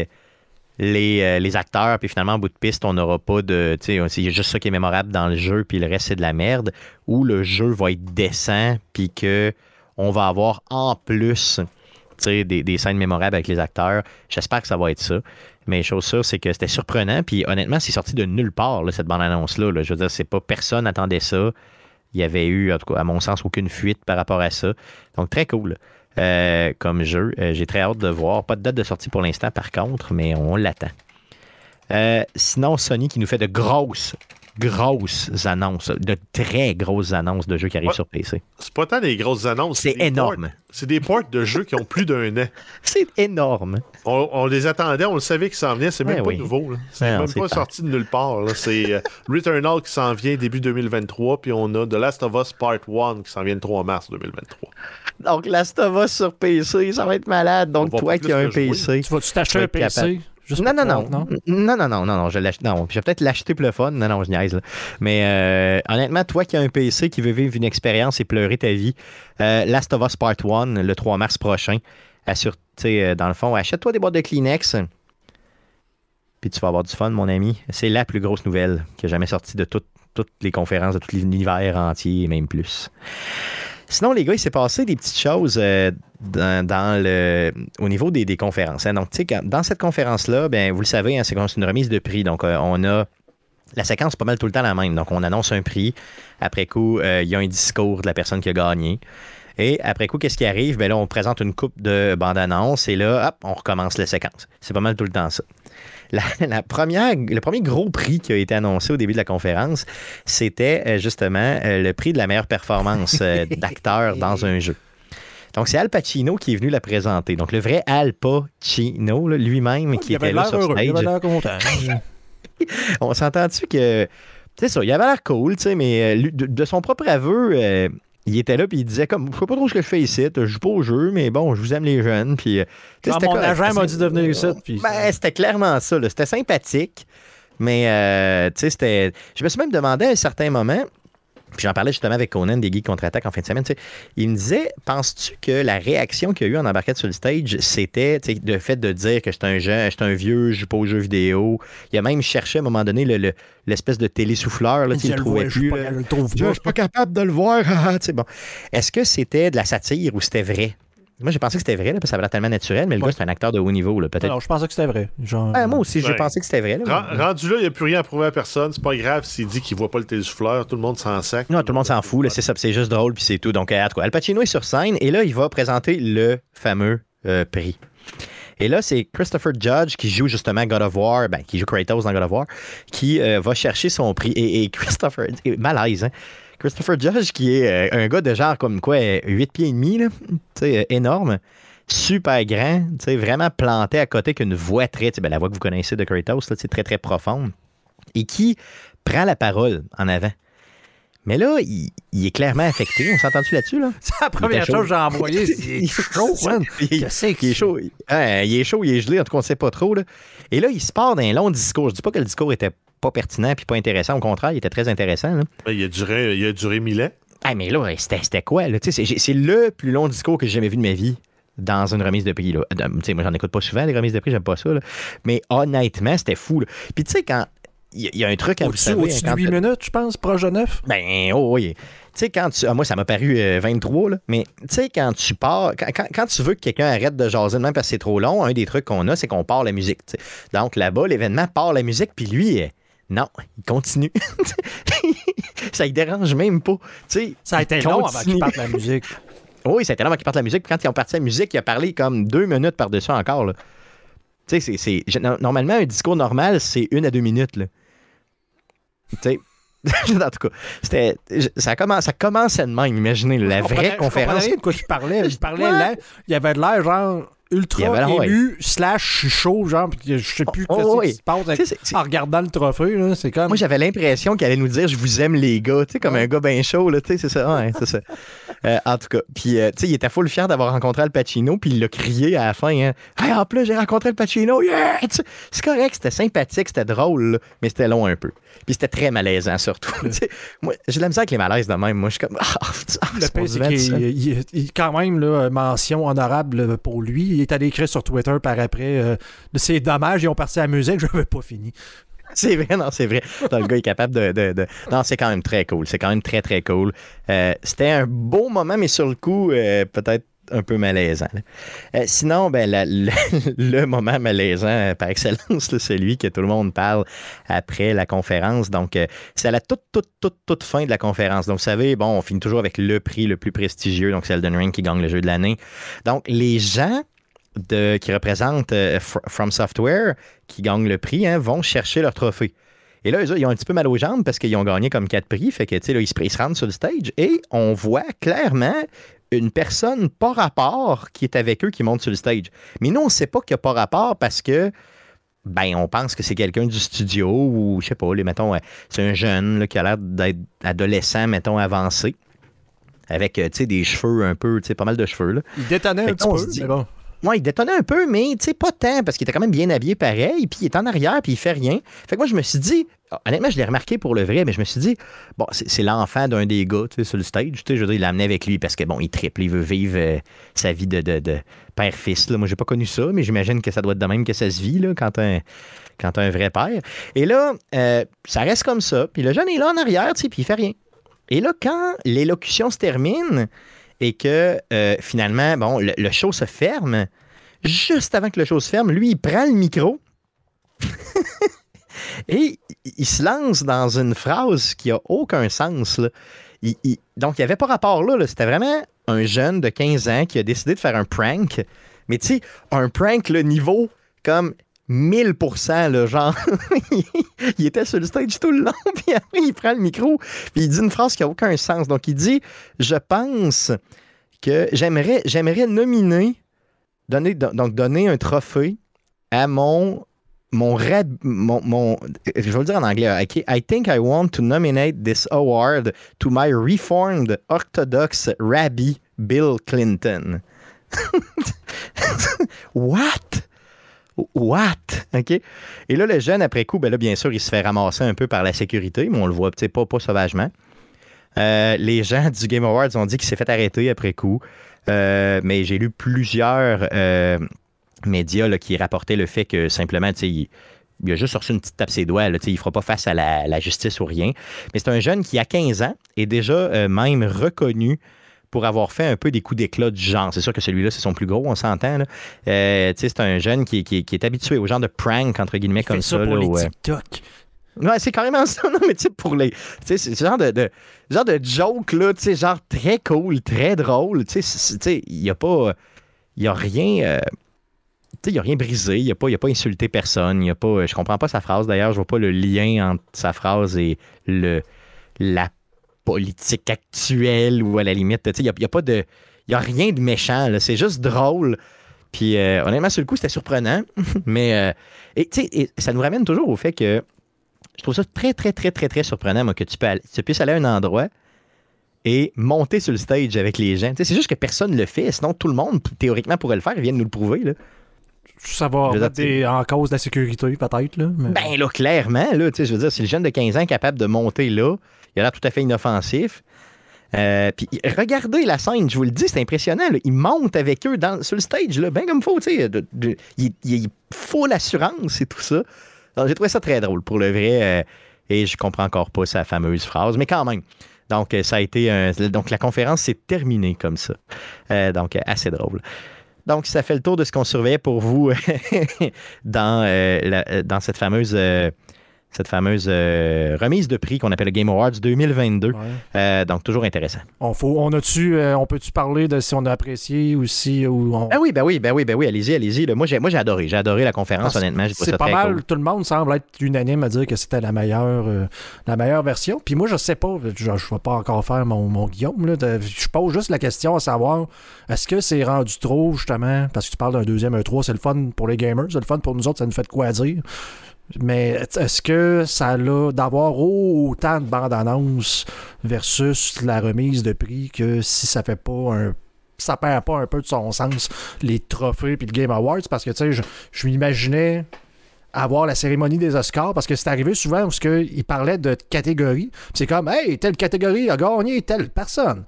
les, euh, les acteurs, puis finalement, en bout de piste, on n'aura pas de. Tu sais, c'est juste ça qui est mémorable dans le jeu, puis le reste, c'est de la merde. Ou le jeu va être décent, puis que on va avoir en plus des, des scènes mémorables avec les acteurs. J'espère que ça va être ça. Mais chose sûre, c'est que c'était surprenant. Puis honnêtement, c'est sorti de nulle part, cette bande-annonce-là. là. Je veux dire, c'est pas personne n'attendait ça. Il y avait eu, à mon sens, aucune fuite par rapport à ça. Donc, très cool euh, comme jeu. Euh, J'ai très hâte de voir. Pas de date de sortie pour l'instant, par contre, mais on l'attend. Euh, sinon, Sony qui nous fait de grosses, grosses annonces, de très grosses annonces de jeux qui arrivent Ouais. sur PC. C'est pas tant des grosses annonces. C'est énorme. C'est des ports de jeux qui ont plus d'un an. [laughs] C'est énorme. On, on les attendait, on le savait qu'ils s'en venaient. C'est même Ouais, pas oui. nouveau. C'est non, même pas pas. sorti de nulle part. C'est euh, [laughs] Returnal qui s'en vient début 2023, puis on a The Last of Us Part 1 qui s'en vient le 3 mars 2023. Donc, Last of Us sur PC, ça va être malade. Donc, On toi qui as un jouer. PC. Tu vas-tu t'acheter un PC? capable. Juste Non, non, non. Non, non, non, non, non, je l'ach- non, je vais peut-être l'acheter pour le fun. Non, non, je niaise. là. Mais euh, honnêtement, toi qui as un PC qui veut vivre une expérience et pleurer ta vie, euh, Last of Us Part 1, le 3 mars prochain, assure, euh, dans le fond, achète-toi des boîtes de Kleenex. puis tu vas avoir du fun, mon ami. C'est la plus grosse nouvelle qui a jamais sorti de toutes toutes les conférences, de tout l'univers entier, et même plus. Sinon, les gars, il s'est passé des petites choses euh, dans, le, au niveau des, conférences. Hein. Donc, tu sais, dans cette conférence-là, ben, vous le savez, hein, c'est une remise de prix. Donc, euh, on a la séquence pas mal tout le temps la même. Donc, on annonce un prix. Après coup, euh, il y a un discours de la personne qui a gagné. Et après coup, qu'est-ce qui arrive? Ben là, on présente une coupe de bande-annonce et là, hop, on recommence la séquence. C'est pas mal tout le temps ça. [laughs] La, première, le premier gros prix qui a été annoncé au début de la conférence, c'était euh, justement le prix de la meilleure performance [laughs] d'acteur dans un jeu. Donc, c'est Al Pacino qui est venu la présenter. Donc, le vrai Al Pacino, lui-même, qui était là sur stage. Il avait l'air content. [laughs] On s'entend-tu que. C'est ça, il avait l'air cool, tu sais, mais de, son propre aveu, il était là puis il disait comme je sais pas trop ce que je fais ici, je joue pas au jeu mais bon, je vous aime les jeunes puis euh, mon agent m'a dit de venir ici puis ben, c'était clairement ça, c'était sympathique. Mais euh, tu sais c'était je me suis même demandé à un certain moment puis j'en parlais justement avec Conan des Geeks contre-attaque en fin de semaine. Il me disait Penses-tu que la réaction qu'il y a eu en embarquette sur le stage, c'était le fait de dire que j'étais un jeune, j'étais un vieux, je joue pas aux jeux vidéo? Il a même cherché à un moment donné l'espèce de télésouffleur qu'il ne trouvait plus. Je suis pas capable de le voir. [laughs] bon. Est-ce que c'était de la satire ou c'était vrai? Moi, j'ai pensé que c'était vrai, parce que ça avait l'air tellement naturel, mais le gars, c'est un acteur de haut niveau, peut-être. Alors, je pensais que c'était vrai. moi aussi, j'ai pensé que c'était vrai. rendu là, il n'y a plus rien à prouver à personne. C'est pas grave s'il dit qu'il voit pas le télésouffleur. Tout le monde s'en sac. Non, tout le monde s'en fout. C'est ça, c'est juste drôle, puis c'est tout. Donc, à Al Pacino est sur scène, et là, il va présenter le fameux euh, prix. Et là, c'est Christopher Judge qui joue justement God of War, ben, qui joue Kratos dans God of War, qui euh, va chercher son prix. Et, et Christopher, [laughs] malaise, hein? Christopher Judge, qui est euh, un gars de genre comme quoi, 8 pieds et demi, là, euh, énorme, super grand, vraiment planté à côté qu'une voix très, ben, la voix que vous connaissez de Kratos, là, très très profonde, et qui prend la parole en avant. Mais là, il, est clairement affecté. On s'entend-tu là-dessus? Là? [laughs] C'est la première chose que j'ai envoyée. Il est [laughs] chaud, man. Il, est chaud. Hein, il est chaud, il est gelé. En tout cas, on ne sait pas trop. Là. Et là, il se part d'un long discours. Je ne dis pas que le discours était pas pertinent puis pas intéressant. Au contraire, il était très intéressant. Ben, il, a duré, il a duré mille ans. Ah, mais là, c'était quoi? C'est le plus long discours que j'ai jamais vu de ma vie dans une remise de prix. Là. Euh, moi, j'en écoute pas souvent, les remises de prix, j'aime pas ça. Mais honnêtement, c'était fou. Puis tu sais, quand il y, a un truc à Au-dessus, au-dessus de 8 minutes, je pense, proche de 9. Ben, oh oui. Tu sais, quand tu. Ah, moi, ça m'a paru 23, euh, là, mais tu sais, quand tu pars. Quand, tu veux que quelqu'un arrête de jaser même parce que c'est trop long, un des trucs qu'on a, c'est qu'on part la musique. Donc là-bas, l'événement part la musique, puis lui, non, il continue. [laughs] ça ne dérange même pas. ça a été long avant qu'il parte la musique. [laughs] Oui, ça a été long avant qu'il parte la musique. Puis quand ils ont parti la musique, il a parlé comme deux minutes par-dessus encore. Tu sais, c'est, normalement, un discours normal, c'est une à deux minutes. Sais, [laughs] en tout cas, c'était, ça, commence, ça commençait de même, imaginez, la vraie conférence. Je de quoi je parlais. Je parlais là, il y avait de l'air genre ultra ému, slash chaud, genre, je sais plus oh, ce qui se passe en regardant le trophée. C'est comme... Moi, j'avais l'impression qu'elle allait nous dire Je vous aime, les gars, tu sais, comme un gars bien chaud, là, tu sais, c'est ça. Ouais, c'est ça. [laughs] Euh, en tout cas, puis, euh, tu sais, il était full fier d'avoir rencontré Al Pacino, puis il l'a crié à la fin hein, hey, En plus, j'ai rencontré Al Pacino, yeah! C'est correct, c'était sympathique, c'était drôle, mais c'était long un peu. Puis c'était très malaisant, surtout. [laughs] moi, j'ai de la misère avec les malaises de même. Moi, je suis comme. Ah, ah, le pire, c'est qu'il il, quand même, là, mention honorable pour lui. Il est allé écrire sur Twitter par après euh, C'est dommage, ils ont parti à la musique, [laughs] je n'avais pas fini. C'est vrai, non, c'est vrai. le gars est capable de, Non, c'est quand même très cool. C'est quand même très, très cool. Euh, c'était un beau moment, mais sur le coup, euh, peut-être un peu malaisant. Euh, sinon, ben, [laughs] le moment malaisant euh, par excellence, c'est celui que tout le monde parle après la conférence. Donc, euh, c'est à la toute, toute, toute, toute fin de la conférence. Donc, vous savez, bon, on finit toujours avec le prix le plus prestigieux, donc c'est Elden Ring qui gagne le jeu de l'année. Donc, les gens de, qui représentent From Software, qui gagnent le prix, hein, vont chercher leur trophée. Et là, ils ont un petit peu mal aux jambes parce qu'ils ont gagné comme quatre prix. Fait que, tu sais, là, ils se rendent sur le stage et on voit clairement une personne pas rapport qui est avec eux qui monte sur le stage. Mais nous, on ne sait pas qu'il n'y a pas rapport parce que ben on pense que c'est quelqu'un du studio ou je sais pas, les, mettons, euh, c'est un jeune qui a l'air d'être adolescent, mettons, avancé. Avec euh, des cheveux un peu, pas mal de cheveux. Là. Il détonnait un petit peu, bon. Ouais, il détonnait un peu, mais pas tant, parce qu'il était quand même bien habillé pareil, puis il est en arrière, puis il fait rien. Fait que moi, je me suis dit, honnêtement, je l'ai remarqué pour le vrai, mais je me suis dit, bon, c'est l'enfant d'un des gars, sur le stage. Je veux dire, il l'a amené avec lui parce que, bon, il triple, il veut vivre euh, sa vie de, de, de père-fils. Moi, j'ai pas connu ça, mais j'imagine que ça doit être de même que ça se vit, là, quand un, quand un vrai père. Et là, euh, ça reste comme ça. Puis le jeune est là en arrière, puis il fait rien. Et là, quand l'élocution se termine et que euh, finalement, bon, le show se ferme, juste avant que le show se ferme, lui, il prend le micro [laughs] et il- se lance dans une phrase qui a aucun sens. donc, il n'y avait pas rapport là. là. C'était vraiment un jeune de 15 ans qui a décidé de faire un prank. Mais tu sais, un prank, le niveau comme 1000%, le genre. [laughs] il était sur le stage tout le long, [laughs] puis après, il prend le micro, puis il dit une phrase qui n'a aucun sens. Donc, il dit Je pense que j'aimerais, j'aimerais nominer, donner, donc donner un trophée à mon. Mon, rab, mon, je vais le dire en anglais. ok? I think I want to nominate this award to my reformed Orthodox Rabbi Bill Clinton. [laughs] What? What? OK? Et là, le jeune, après coup, ben là, bien sûr, il se fait ramasser un peu par la sécurité, mais on le voit, pas, pas sauvagement. Euh, les gens du Game Awards ont dit qu'il s'est fait arrêter après coup. Euh, mais j'ai lu plusieurs euh, médias là, qui rapportaient le fait que simplement, tu sais, il, il a juste reçu une petite tape ses doigts. Là, il ne fera pas face à la, la justice ou rien. Mais c'est un jeune qui, à 15 ans, est déjà euh, même reconnu pour avoir fait un peu des coups d'éclat du genre. C'est sûr que celui-là, c'est son plus gros, on s'entend. Euh, c'est un jeune qui, qui- qui est habitué au genre de prank, entre guillemets, comme ça. ça pour là, les TikTok. Ouais, c'est carrément ça. Non, mais tu sais, pour les. Tu sais, c'est ce genre de, de- genre de joke, là, tu sais, genre très cool, très drôle. Tu sais, il n'y a pas. Il n'y a rien. euh, sais, il a rien brisé. Il n'a pas, a pas insulté personne. Il a pas. Je comprends pas sa phrase. D'ailleurs, je vois pas le lien entre sa phrase et le, la politique actuelle ou à la limite. Il n'y a, pas de. Il a rien de méchant. C'est juste drôle. Puis, euh, honnêtement, sur le coup, c'était surprenant. [laughs] mais. euh, et, ça nous ramène toujours au fait que je trouve ça très, très, très, très, très surprenant, moi, que tu, peux aller- tu puisses aller à un endroit et monter sur le stage avec les gens. C'est juste que personne ne le fait. Sinon, tout le monde, théoriquement, pourrait le faire. Ils viennent nous le prouver. Là. Ça va Je veux mettre dire, des- en cause de la sécurité, peut-être. Là, mais- Ben là, clairement, là, tu sais, je veux dire, si le jeune de 15 ans est capable de monter là, il a l'air tout à fait inoffensif. Euh, puis regardez la scène, je vous le dis, c'est impressionnant. là. Il monte avec eux dans, sur le stage, là, bien comme faut. tu sais, il, il est full assurance et tout ça. J'ai trouvé ça très drôle pour le vrai. euh, et je comprends encore pas sa fameuse phrase, mais quand même. Donc, ça a été un- donc la conférence s'est terminée comme ça. Euh, donc, assez drôle. Donc, ça fait le tour de ce qu'on surveillait pour vous [laughs] dans, euh, euh, dans cette fameuse, euh, cette fameuse euh, remise de prix qu'on appelle le Game Awards 2022. Ouais. Euh, donc, toujours intéressant. On, faut, on, a-tu, euh, on peut-tu parler de si on a apprécié ou si. Ou on... Ben oui, ben oui, ben oui, ben oui, allez-y, allez-y. là. Moi, j'ai, moi, j'ai adoré. J'ai adoré la conférence, Parce- honnêtement. J'ai C'est ça pas très mal, cool. tout le monde semble être unanime à dire que c'était la meilleure, la meilleure version. Puis moi, je sais pas, je, je vais pas encore faire mon, mon Guillaume. Là, de- je pose juste la question à savoir est-ce que c'est rendu trop, justement, parce que tu parles d'un deuxième, un 3, c'est le fun pour les gamers, c'est le fun pour nous autres, ça nous fait de quoi dire. Mais est-ce que ça a d'avoir autant de bandes annonces versus la remise de prix que si ça fait pas un ça perd pas un peu de son sens les trophées puis le Game Awards? Parce que tu sais je, m'imaginais avoir la cérémonie des Oscars parce que c'est arrivé souvent où ce que il parlait de catégories c'est comme hey telle catégorie a gagné telle personne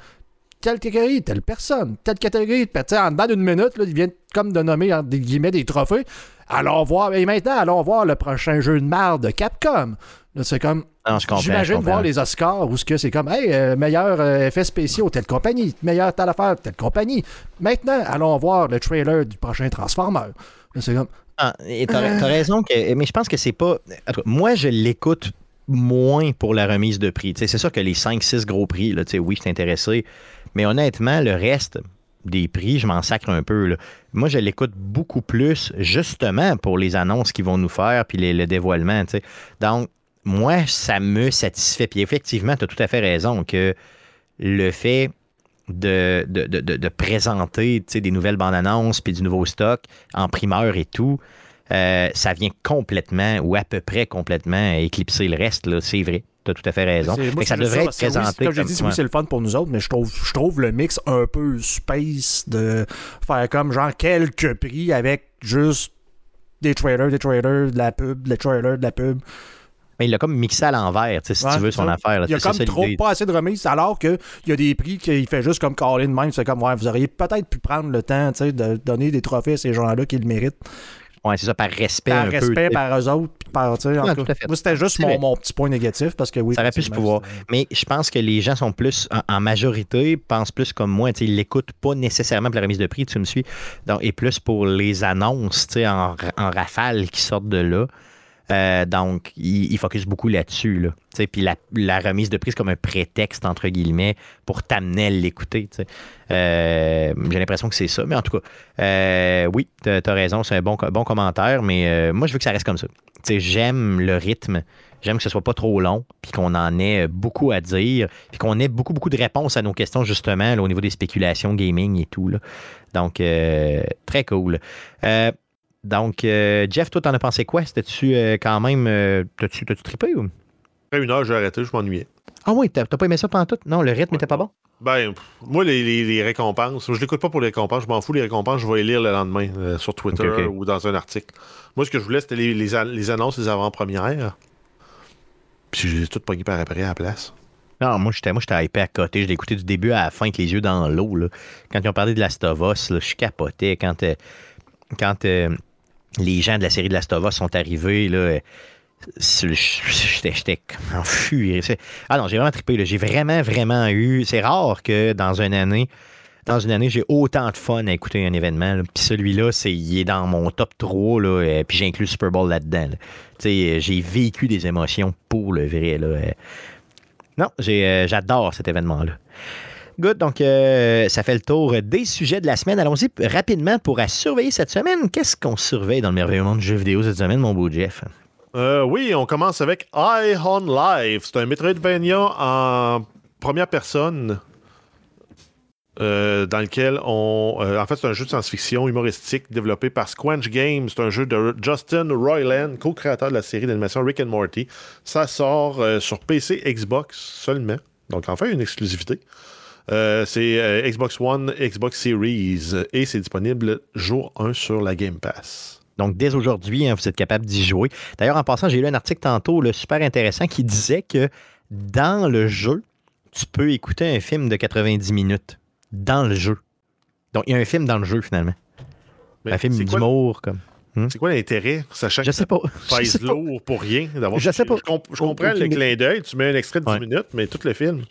telle catégorie telle personne telle catégorie tu sais, en dedans d'une minute là, il vient comme de nommer entre guillemets des trophées allons voir et maintenant allons voir le prochain jeu de marde de Capcom c'est comme je J'imagine voir les Oscars où ce que c'est comme hey, euh, meilleur euh, effet spéciaux, telle compagnie, meilleur telle affaire, telle compagnie. Maintenant, allons voir le trailer du prochain Transformer. C'est comme Ah, et t'as, raison, que, mais je pense que c'est pas. moi, je l'écoute moins pour la remise de prix. C'est sûr que les 5-6 gros prix, là, oui, je suis intéressé. Mais honnêtement, le reste des prix, je m'en sacre un peu. Moi, je l'écoute beaucoup plus, justement, pour les annonces qu'ils vont nous faire, puis les- le dévoilement. Donc, moi, ça me satisfait. Puis effectivement, tu as tout à fait raison que le fait de, de, présenter des nouvelles bandes annonces puis du nouveau stock en primeur et tout, euh, ça vient complètement ou à peu près complètement éclipser le reste. C'est vrai. Tu as tout à fait raison. Moi, ça devrait être oui, présenté. comme j'ai dit, oui, c'est le fun pour nous autres, mais je trouve, je trouve le mix un peu space de faire comme genre quelques prix avec juste des trailers, des trailers, de la pub, des trailers, de la pub. Mais il l'a comme mixé à l'envers, tu sais, si Ouais, tu veux, son ça. affaire. là. Il y a comme ça, trop pas assez de remises, alors qu'il y a des prix qu'il fait juste comme Colin même. C'est comme, ouais, vous auriez peut-être pu prendre le temps tu sais, de donner des trophées à ces gens-là qui le méritent. Ouais, c'est ça, par respect Par un peu. respect sais. par eux autres. puis Par, tout à fait. Moi, c'était juste mon, mon petit point négatif parce que oui. Ça aurait pu se pouvoir. Mais je pense que les gens sont plus, en, en majorité, pensent plus comme moi. Ils l'écoutent pas nécessairement pour la remise de prix, tu me suis. Donc, et plus pour les annonces en, en rafale qui sortent de là. Euh, donc, ils il focus beaucoup là-dessus. Là. Puis la, remise de prix, c'est comme un prétexte, entre guillemets, pour t'amener à l'écouter. Euh, J'ai l'impression que c'est ça. Mais en tout cas, euh, oui, tu as raison, c'est un bon, bon commentaire. Mais moi, je veux que ça reste comme ça. J'aime le rythme. J'aime que ce soit pas trop long, puis qu'on en ait beaucoup à dire, puis qu'on ait beaucoup, beaucoup de réponses à nos questions, justement, là, au niveau des spéculations gaming et tout. Donc, très cool. Donc, euh, Jeff, toi, t'en as pensé quoi? C'était-tu euh, quand même. euh, T'as-tu trippé ou? Après une heure, j'ai arrêté, je m'ennuyais. Ah oui, t'as pas aimé ça pendant tout? Non, le rythme était pas bon? Ben, pff, moi, les, les- les récompenses, je l'écoute pas pour les récompenses, je m'en fous, les récompenses, je vais les lire le lendemain euh, sur Twitter ou dans un article. Moi, ce que je voulais, c'était les, les an- les annonces, les avant-premières. Puis je les ai toutes pognées par après à la place. Non, moi, j'étais moi, j'étais hypé à côté. Je l'ai écouté du début à la fin avec les yeux dans l'eau. Quand ils ont parlé de Last of Us, là, je capotais. Quand, euh, quand euh, les gens de la série de Last of Us sont arrivés, là, euh, j'étais en furie. Ah non, j'ai vraiment trippé. J'ai vraiment, vraiment eu... C'est rare que dans une année... Dans une année, j'ai autant de fun à écouter un événement. Puis celui-là, il est dans mon top 3. Là, euh, puis j'inclus Super Bowl là-dedans. euh, j'ai vécu des émotions pour le vrai. Là. Non, j'adore cet événement-là. Good, donc euh, ça fait le tour des sujets de la semaine. Allons-y rapidement pour à surveiller cette semaine. Qu'est-ce qu'on surveille dans le merveilleux monde du jeu vidéo cette semaine, mon beau Jeff? Euh, oui, on commence avec Eye on Life. C'est un Metroidvania en première personne. euh, dans lequel on. en fait, c'est un jeu de science-fiction humoristique développé par Squanch Games. C'est un jeu de Justin Roiland, co-créateur de la série d'animation Rick and Morty. Ça sort sur PC, Xbox seulement. Donc, enfin, une exclusivité. Euh, c'est euh, Xbox One, Xbox Series et c'est disponible jour 1 sur la Game Pass. Donc, dès aujourd'hui, hein, vous êtes capable d'y jouer. D'ailleurs, en passant, j'ai lu un article tantôt super intéressant qui disait que dans le jeu, tu peux écouter un film de 90 minutes. Dans le jeu. Donc, il y a un film dans le jeu, finalement. Mais un film d'humour, comme. C'est quoi l'intérêt, sachant Je que sais pas. ça pèse lourd pour rien d'avoir Je sais pas. Je, comp- je comprends le clin d'œil, tu mets un extrait de 10 Ouais. minutes, mais tout le film.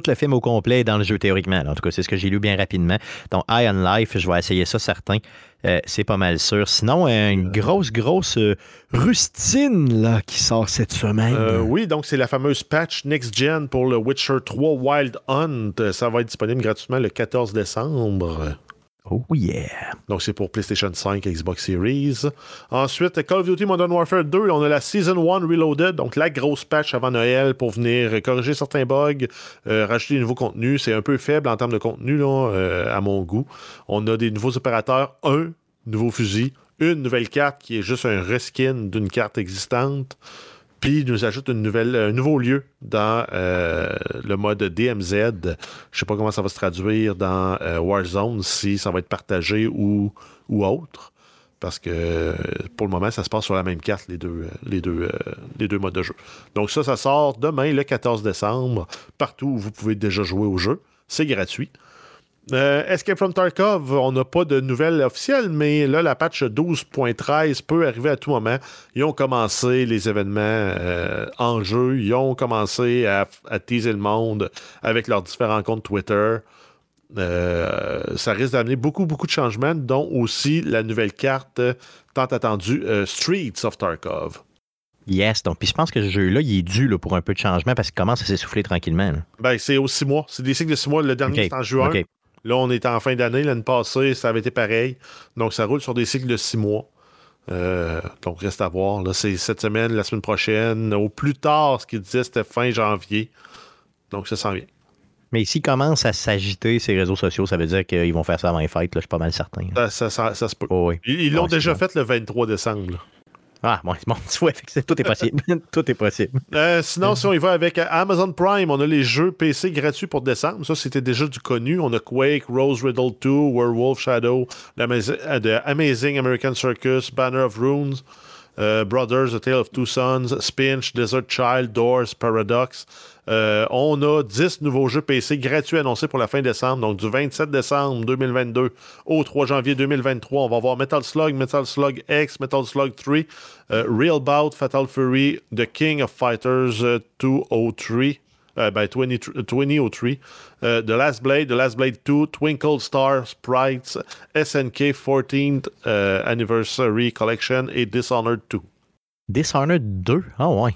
Tout le film au complet est dans le jeu théoriquement. En tout cas, c'est ce que j'ai lu bien rapidement. Donc, Eye on Life, je vais essayer ça, certain. Euh, c'est pas mal sûr. Sinon, euh, une grosse, grosse euh, rustine là, qui sort cette semaine. Euh, oui, donc c'est la fameuse patch Next Gen pour le Witcher 3 Wild Hunt. Euh, Ça va être disponible gratuitement le 14 décembre. Oh yeah. Donc c'est pour PlayStation 5, Xbox Series. Ensuite, Call of Duty Modern Warfare 2, on a la Season 1 Reloaded, donc la grosse patch avant Noël pour venir corriger certains bugs, euh, rajouter des nouveaux contenus. C'est un peu faible en termes de contenu là, euh, à mon goût. On a des nouveaux opérateurs, un nouveau fusil, une nouvelle carte qui est juste un reskin d'une carte existante. Puis il nous ajoute un nouveau lieu dans euh, le mode DMZ. Je sais pas comment ça va se traduire dans euh, Warzone, si ça va être partagé ou, ou autre. Parce que pour le moment, ça se passe sur la même carte, les deux, euh, les deux, les deux modes de jeu. Donc ça, ça sort demain, le 14 décembre, partout où vous pouvez déjà jouer au jeu. C'est gratuit. Euh, Escape from Tarkov, on n'a pas de nouvelles officielles, mais là, la patch 12.13 peut arriver à tout moment. Ils ont commencé les événements euh, en jeu, ils ont commencé à, à teaser le monde avec leurs différents comptes Twitter. Euh, ça risque d'amener beaucoup, beaucoup de changements, dont aussi la nouvelle carte euh, tant attendue Streets of Tarkov. Yes. Donc, puis je pense que ce jeu-là, il est dû là, pour un peu de changement parce qu'il commence à s'essouffler tranquillement. là. Ben, c'est aux six mois. C'est des cycles de six mois. Le dernier, OK. c'est en juin. Là, on est en fin d'année. L'année passée, ça avait été pareil. Donc, ça roule sur des cycles de six mois. Euh, donc, reste à voir. Là, c'est cette semaine, la semaine prochaine. Au plus tard, ce qu'il disait, c'était fin janvier. Donc, ça s'en vient. Mais s'il commence à s'agiter ces réseaux sociaux, ça veut dire qu'ils vont faire ça avant les fêtes. Là, je suis pas mal certain. Ça, ça- ça- ça se peut. Oh, oui. Ils l'ont déjà fait le 23 décembre. là. Ah, bon, bon [laughs] tout est possible. [laughs] tout est possible. Euh, sinon, si on y va avec euh, Amazon Prime, on a les jeux PC gratuits pour décembre. Ça, c'était déjà du connu. On a Quake, Rose Riddle 2, Werewolf Shadow, l'Amaz- euh, The Amazing American Circus, Banner of Runes. Brothers, A Tale of Two Sons, Spinch, Desert Child, Doors, Paradox. Euh, on a 10 nouveaux jeux PC gratuits annoncés pour la fin décembre. Donc, du 27 décembre 2022 au 3 janvier 2023, on va voir Metal Slug, Metal Slug X, Metal Slug 3, euh, Real Bout, Fatal Fury, The King of Fighters euh, 203. Euh, ben, 20, 2003, euh, The Last Blade, The Last Blade 2, Twinkle Star Sprites, SNK 14th euh, Anniversary Collection et Dishonored 2. Dishonored 2. Ah ouais.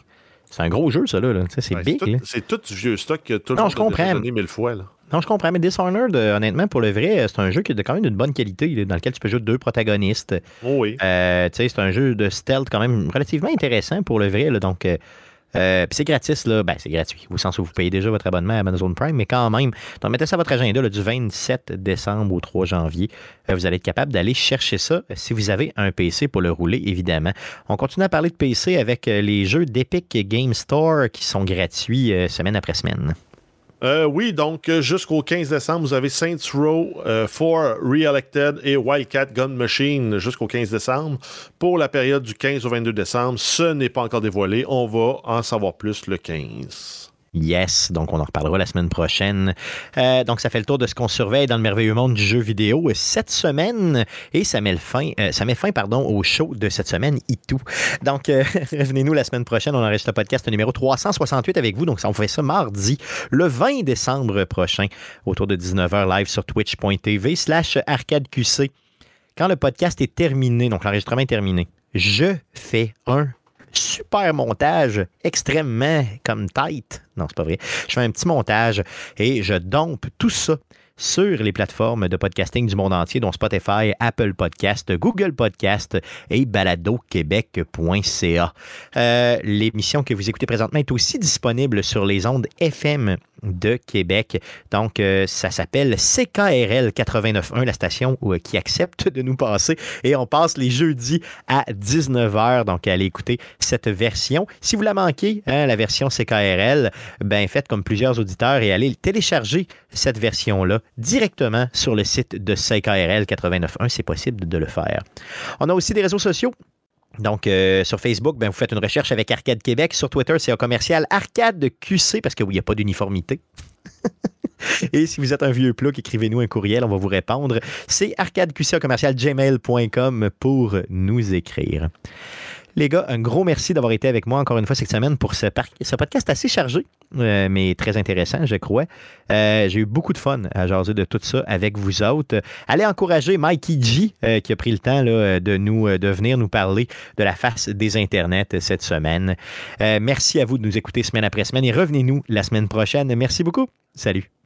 C'est un gros jeu, ça, là. C'est Ouais, big. C'est tout du vieux stock que tout le Non, monde je a comprends. donné mille fois. Là. Non, je comprends, mais Dishonored, euh, honnêtement, pour le vrai, euh, c'est un jeu qui a quand même une bonne qualité, là, dans lequel tu peux jouer deux protagonistes. Oh oui. Euh, c'est un jeu de stealth quand même relativement intéressant pour le vrai. là, donc, euh, puis c'est gratis, là. Ben, c'est gratuit, au sens où vous payez déjà votre abonnement à Amazon Prime, mais quand même, donc mettez ça à votre agenda du 27 décembre au 3 janvier. Euh, vous allez être capable d'aller chercher ça euh, si vous avez un PC pour le rouler, évidemment. On continue à parler de PC avec les jeux d'Epic Game Store qui sont gratuits semaine après semaine. Euh, oui, donc euh, jusqu'au 15 décembre, vous avez Saints Row, euh, 4 Re-Elected et Wildcat Gun Machine jusqu'au 15 décembre. Pour la période du 15 au 22 décembre, ce n'est pas encore dévoilé. On va en savoir plus le 15. Yes, donc on en reparlera la semaine prochaine. Euh, donc ça fait le tour de ce qu'on surveille dans le merveilleux monde du jeu vidéo cette semaine et ça met, fin, euh, ça met fin pardon, au show de cette semaine, Itou. Donc euh, [laughs] revenez-nous la semaine prochaine, on enregistre le podcast numéro 368 avec vous, donc on fait ça mardi, le 20 décembre prochain, autour de 19h live sur twitch.tv slash arcadeqc. Quand le podcast est terminé, donc l'enregistrement est terminé, je fais un super montage extrêmement comme tight. Non, c'est pas vrai. Je fais un petit montage et je dompe tout ça sur les plateformes de podcasting du monde entier, dont Spotify, Apple Podcast, Google Podcast et baladoquebec.ca. Euh, L'émission que vous écoutez présentement est aussi disponible sur les ondes FM de Québec. Donc, euh, ça s'appelle CKRL 89.1, la station où- qui accepte de nous passer. Et on passe les jeudis à 19h. Donc, allez écouter cette version. Si vous la manquez, hein, la version CKRL, ben faites comme plusieurs auditeurs et allez télécharger cette version-là directement sur le site de CKRL 89.1. C'est possible de le faire. On a aussi des réseaux sociaux. Donc, euh, sur Facebook, ben, vous faites une recherche avec Arcade Québec. Sur Twitter, c'est un commercial Arcade QC parce qu'il n'y a pas d'uniformité. [laughs] Et si vous êtes un vieux plouc, écrivez-nous un courriel, on va vous répondre. C'est arcadeqc.gmail.com pour nous écrire. Les gars, un gros merci d'avoir été avec moi encore une fois cette semaine pour ce podcast assez chargé, euh, mais très intéressant, je crois. Euh, J'ai eu beaucoup de fun à jaser de tout ça avec vous autres. Allez encourager Mikey G, euh, qui a pris le temps de, nous, de venir nous parler de la face des Internets cette semaine. Merci à vous de nous écouter semaine après semaine et revenez-nous la semaine prochaine. Merci beaucoup. Salut.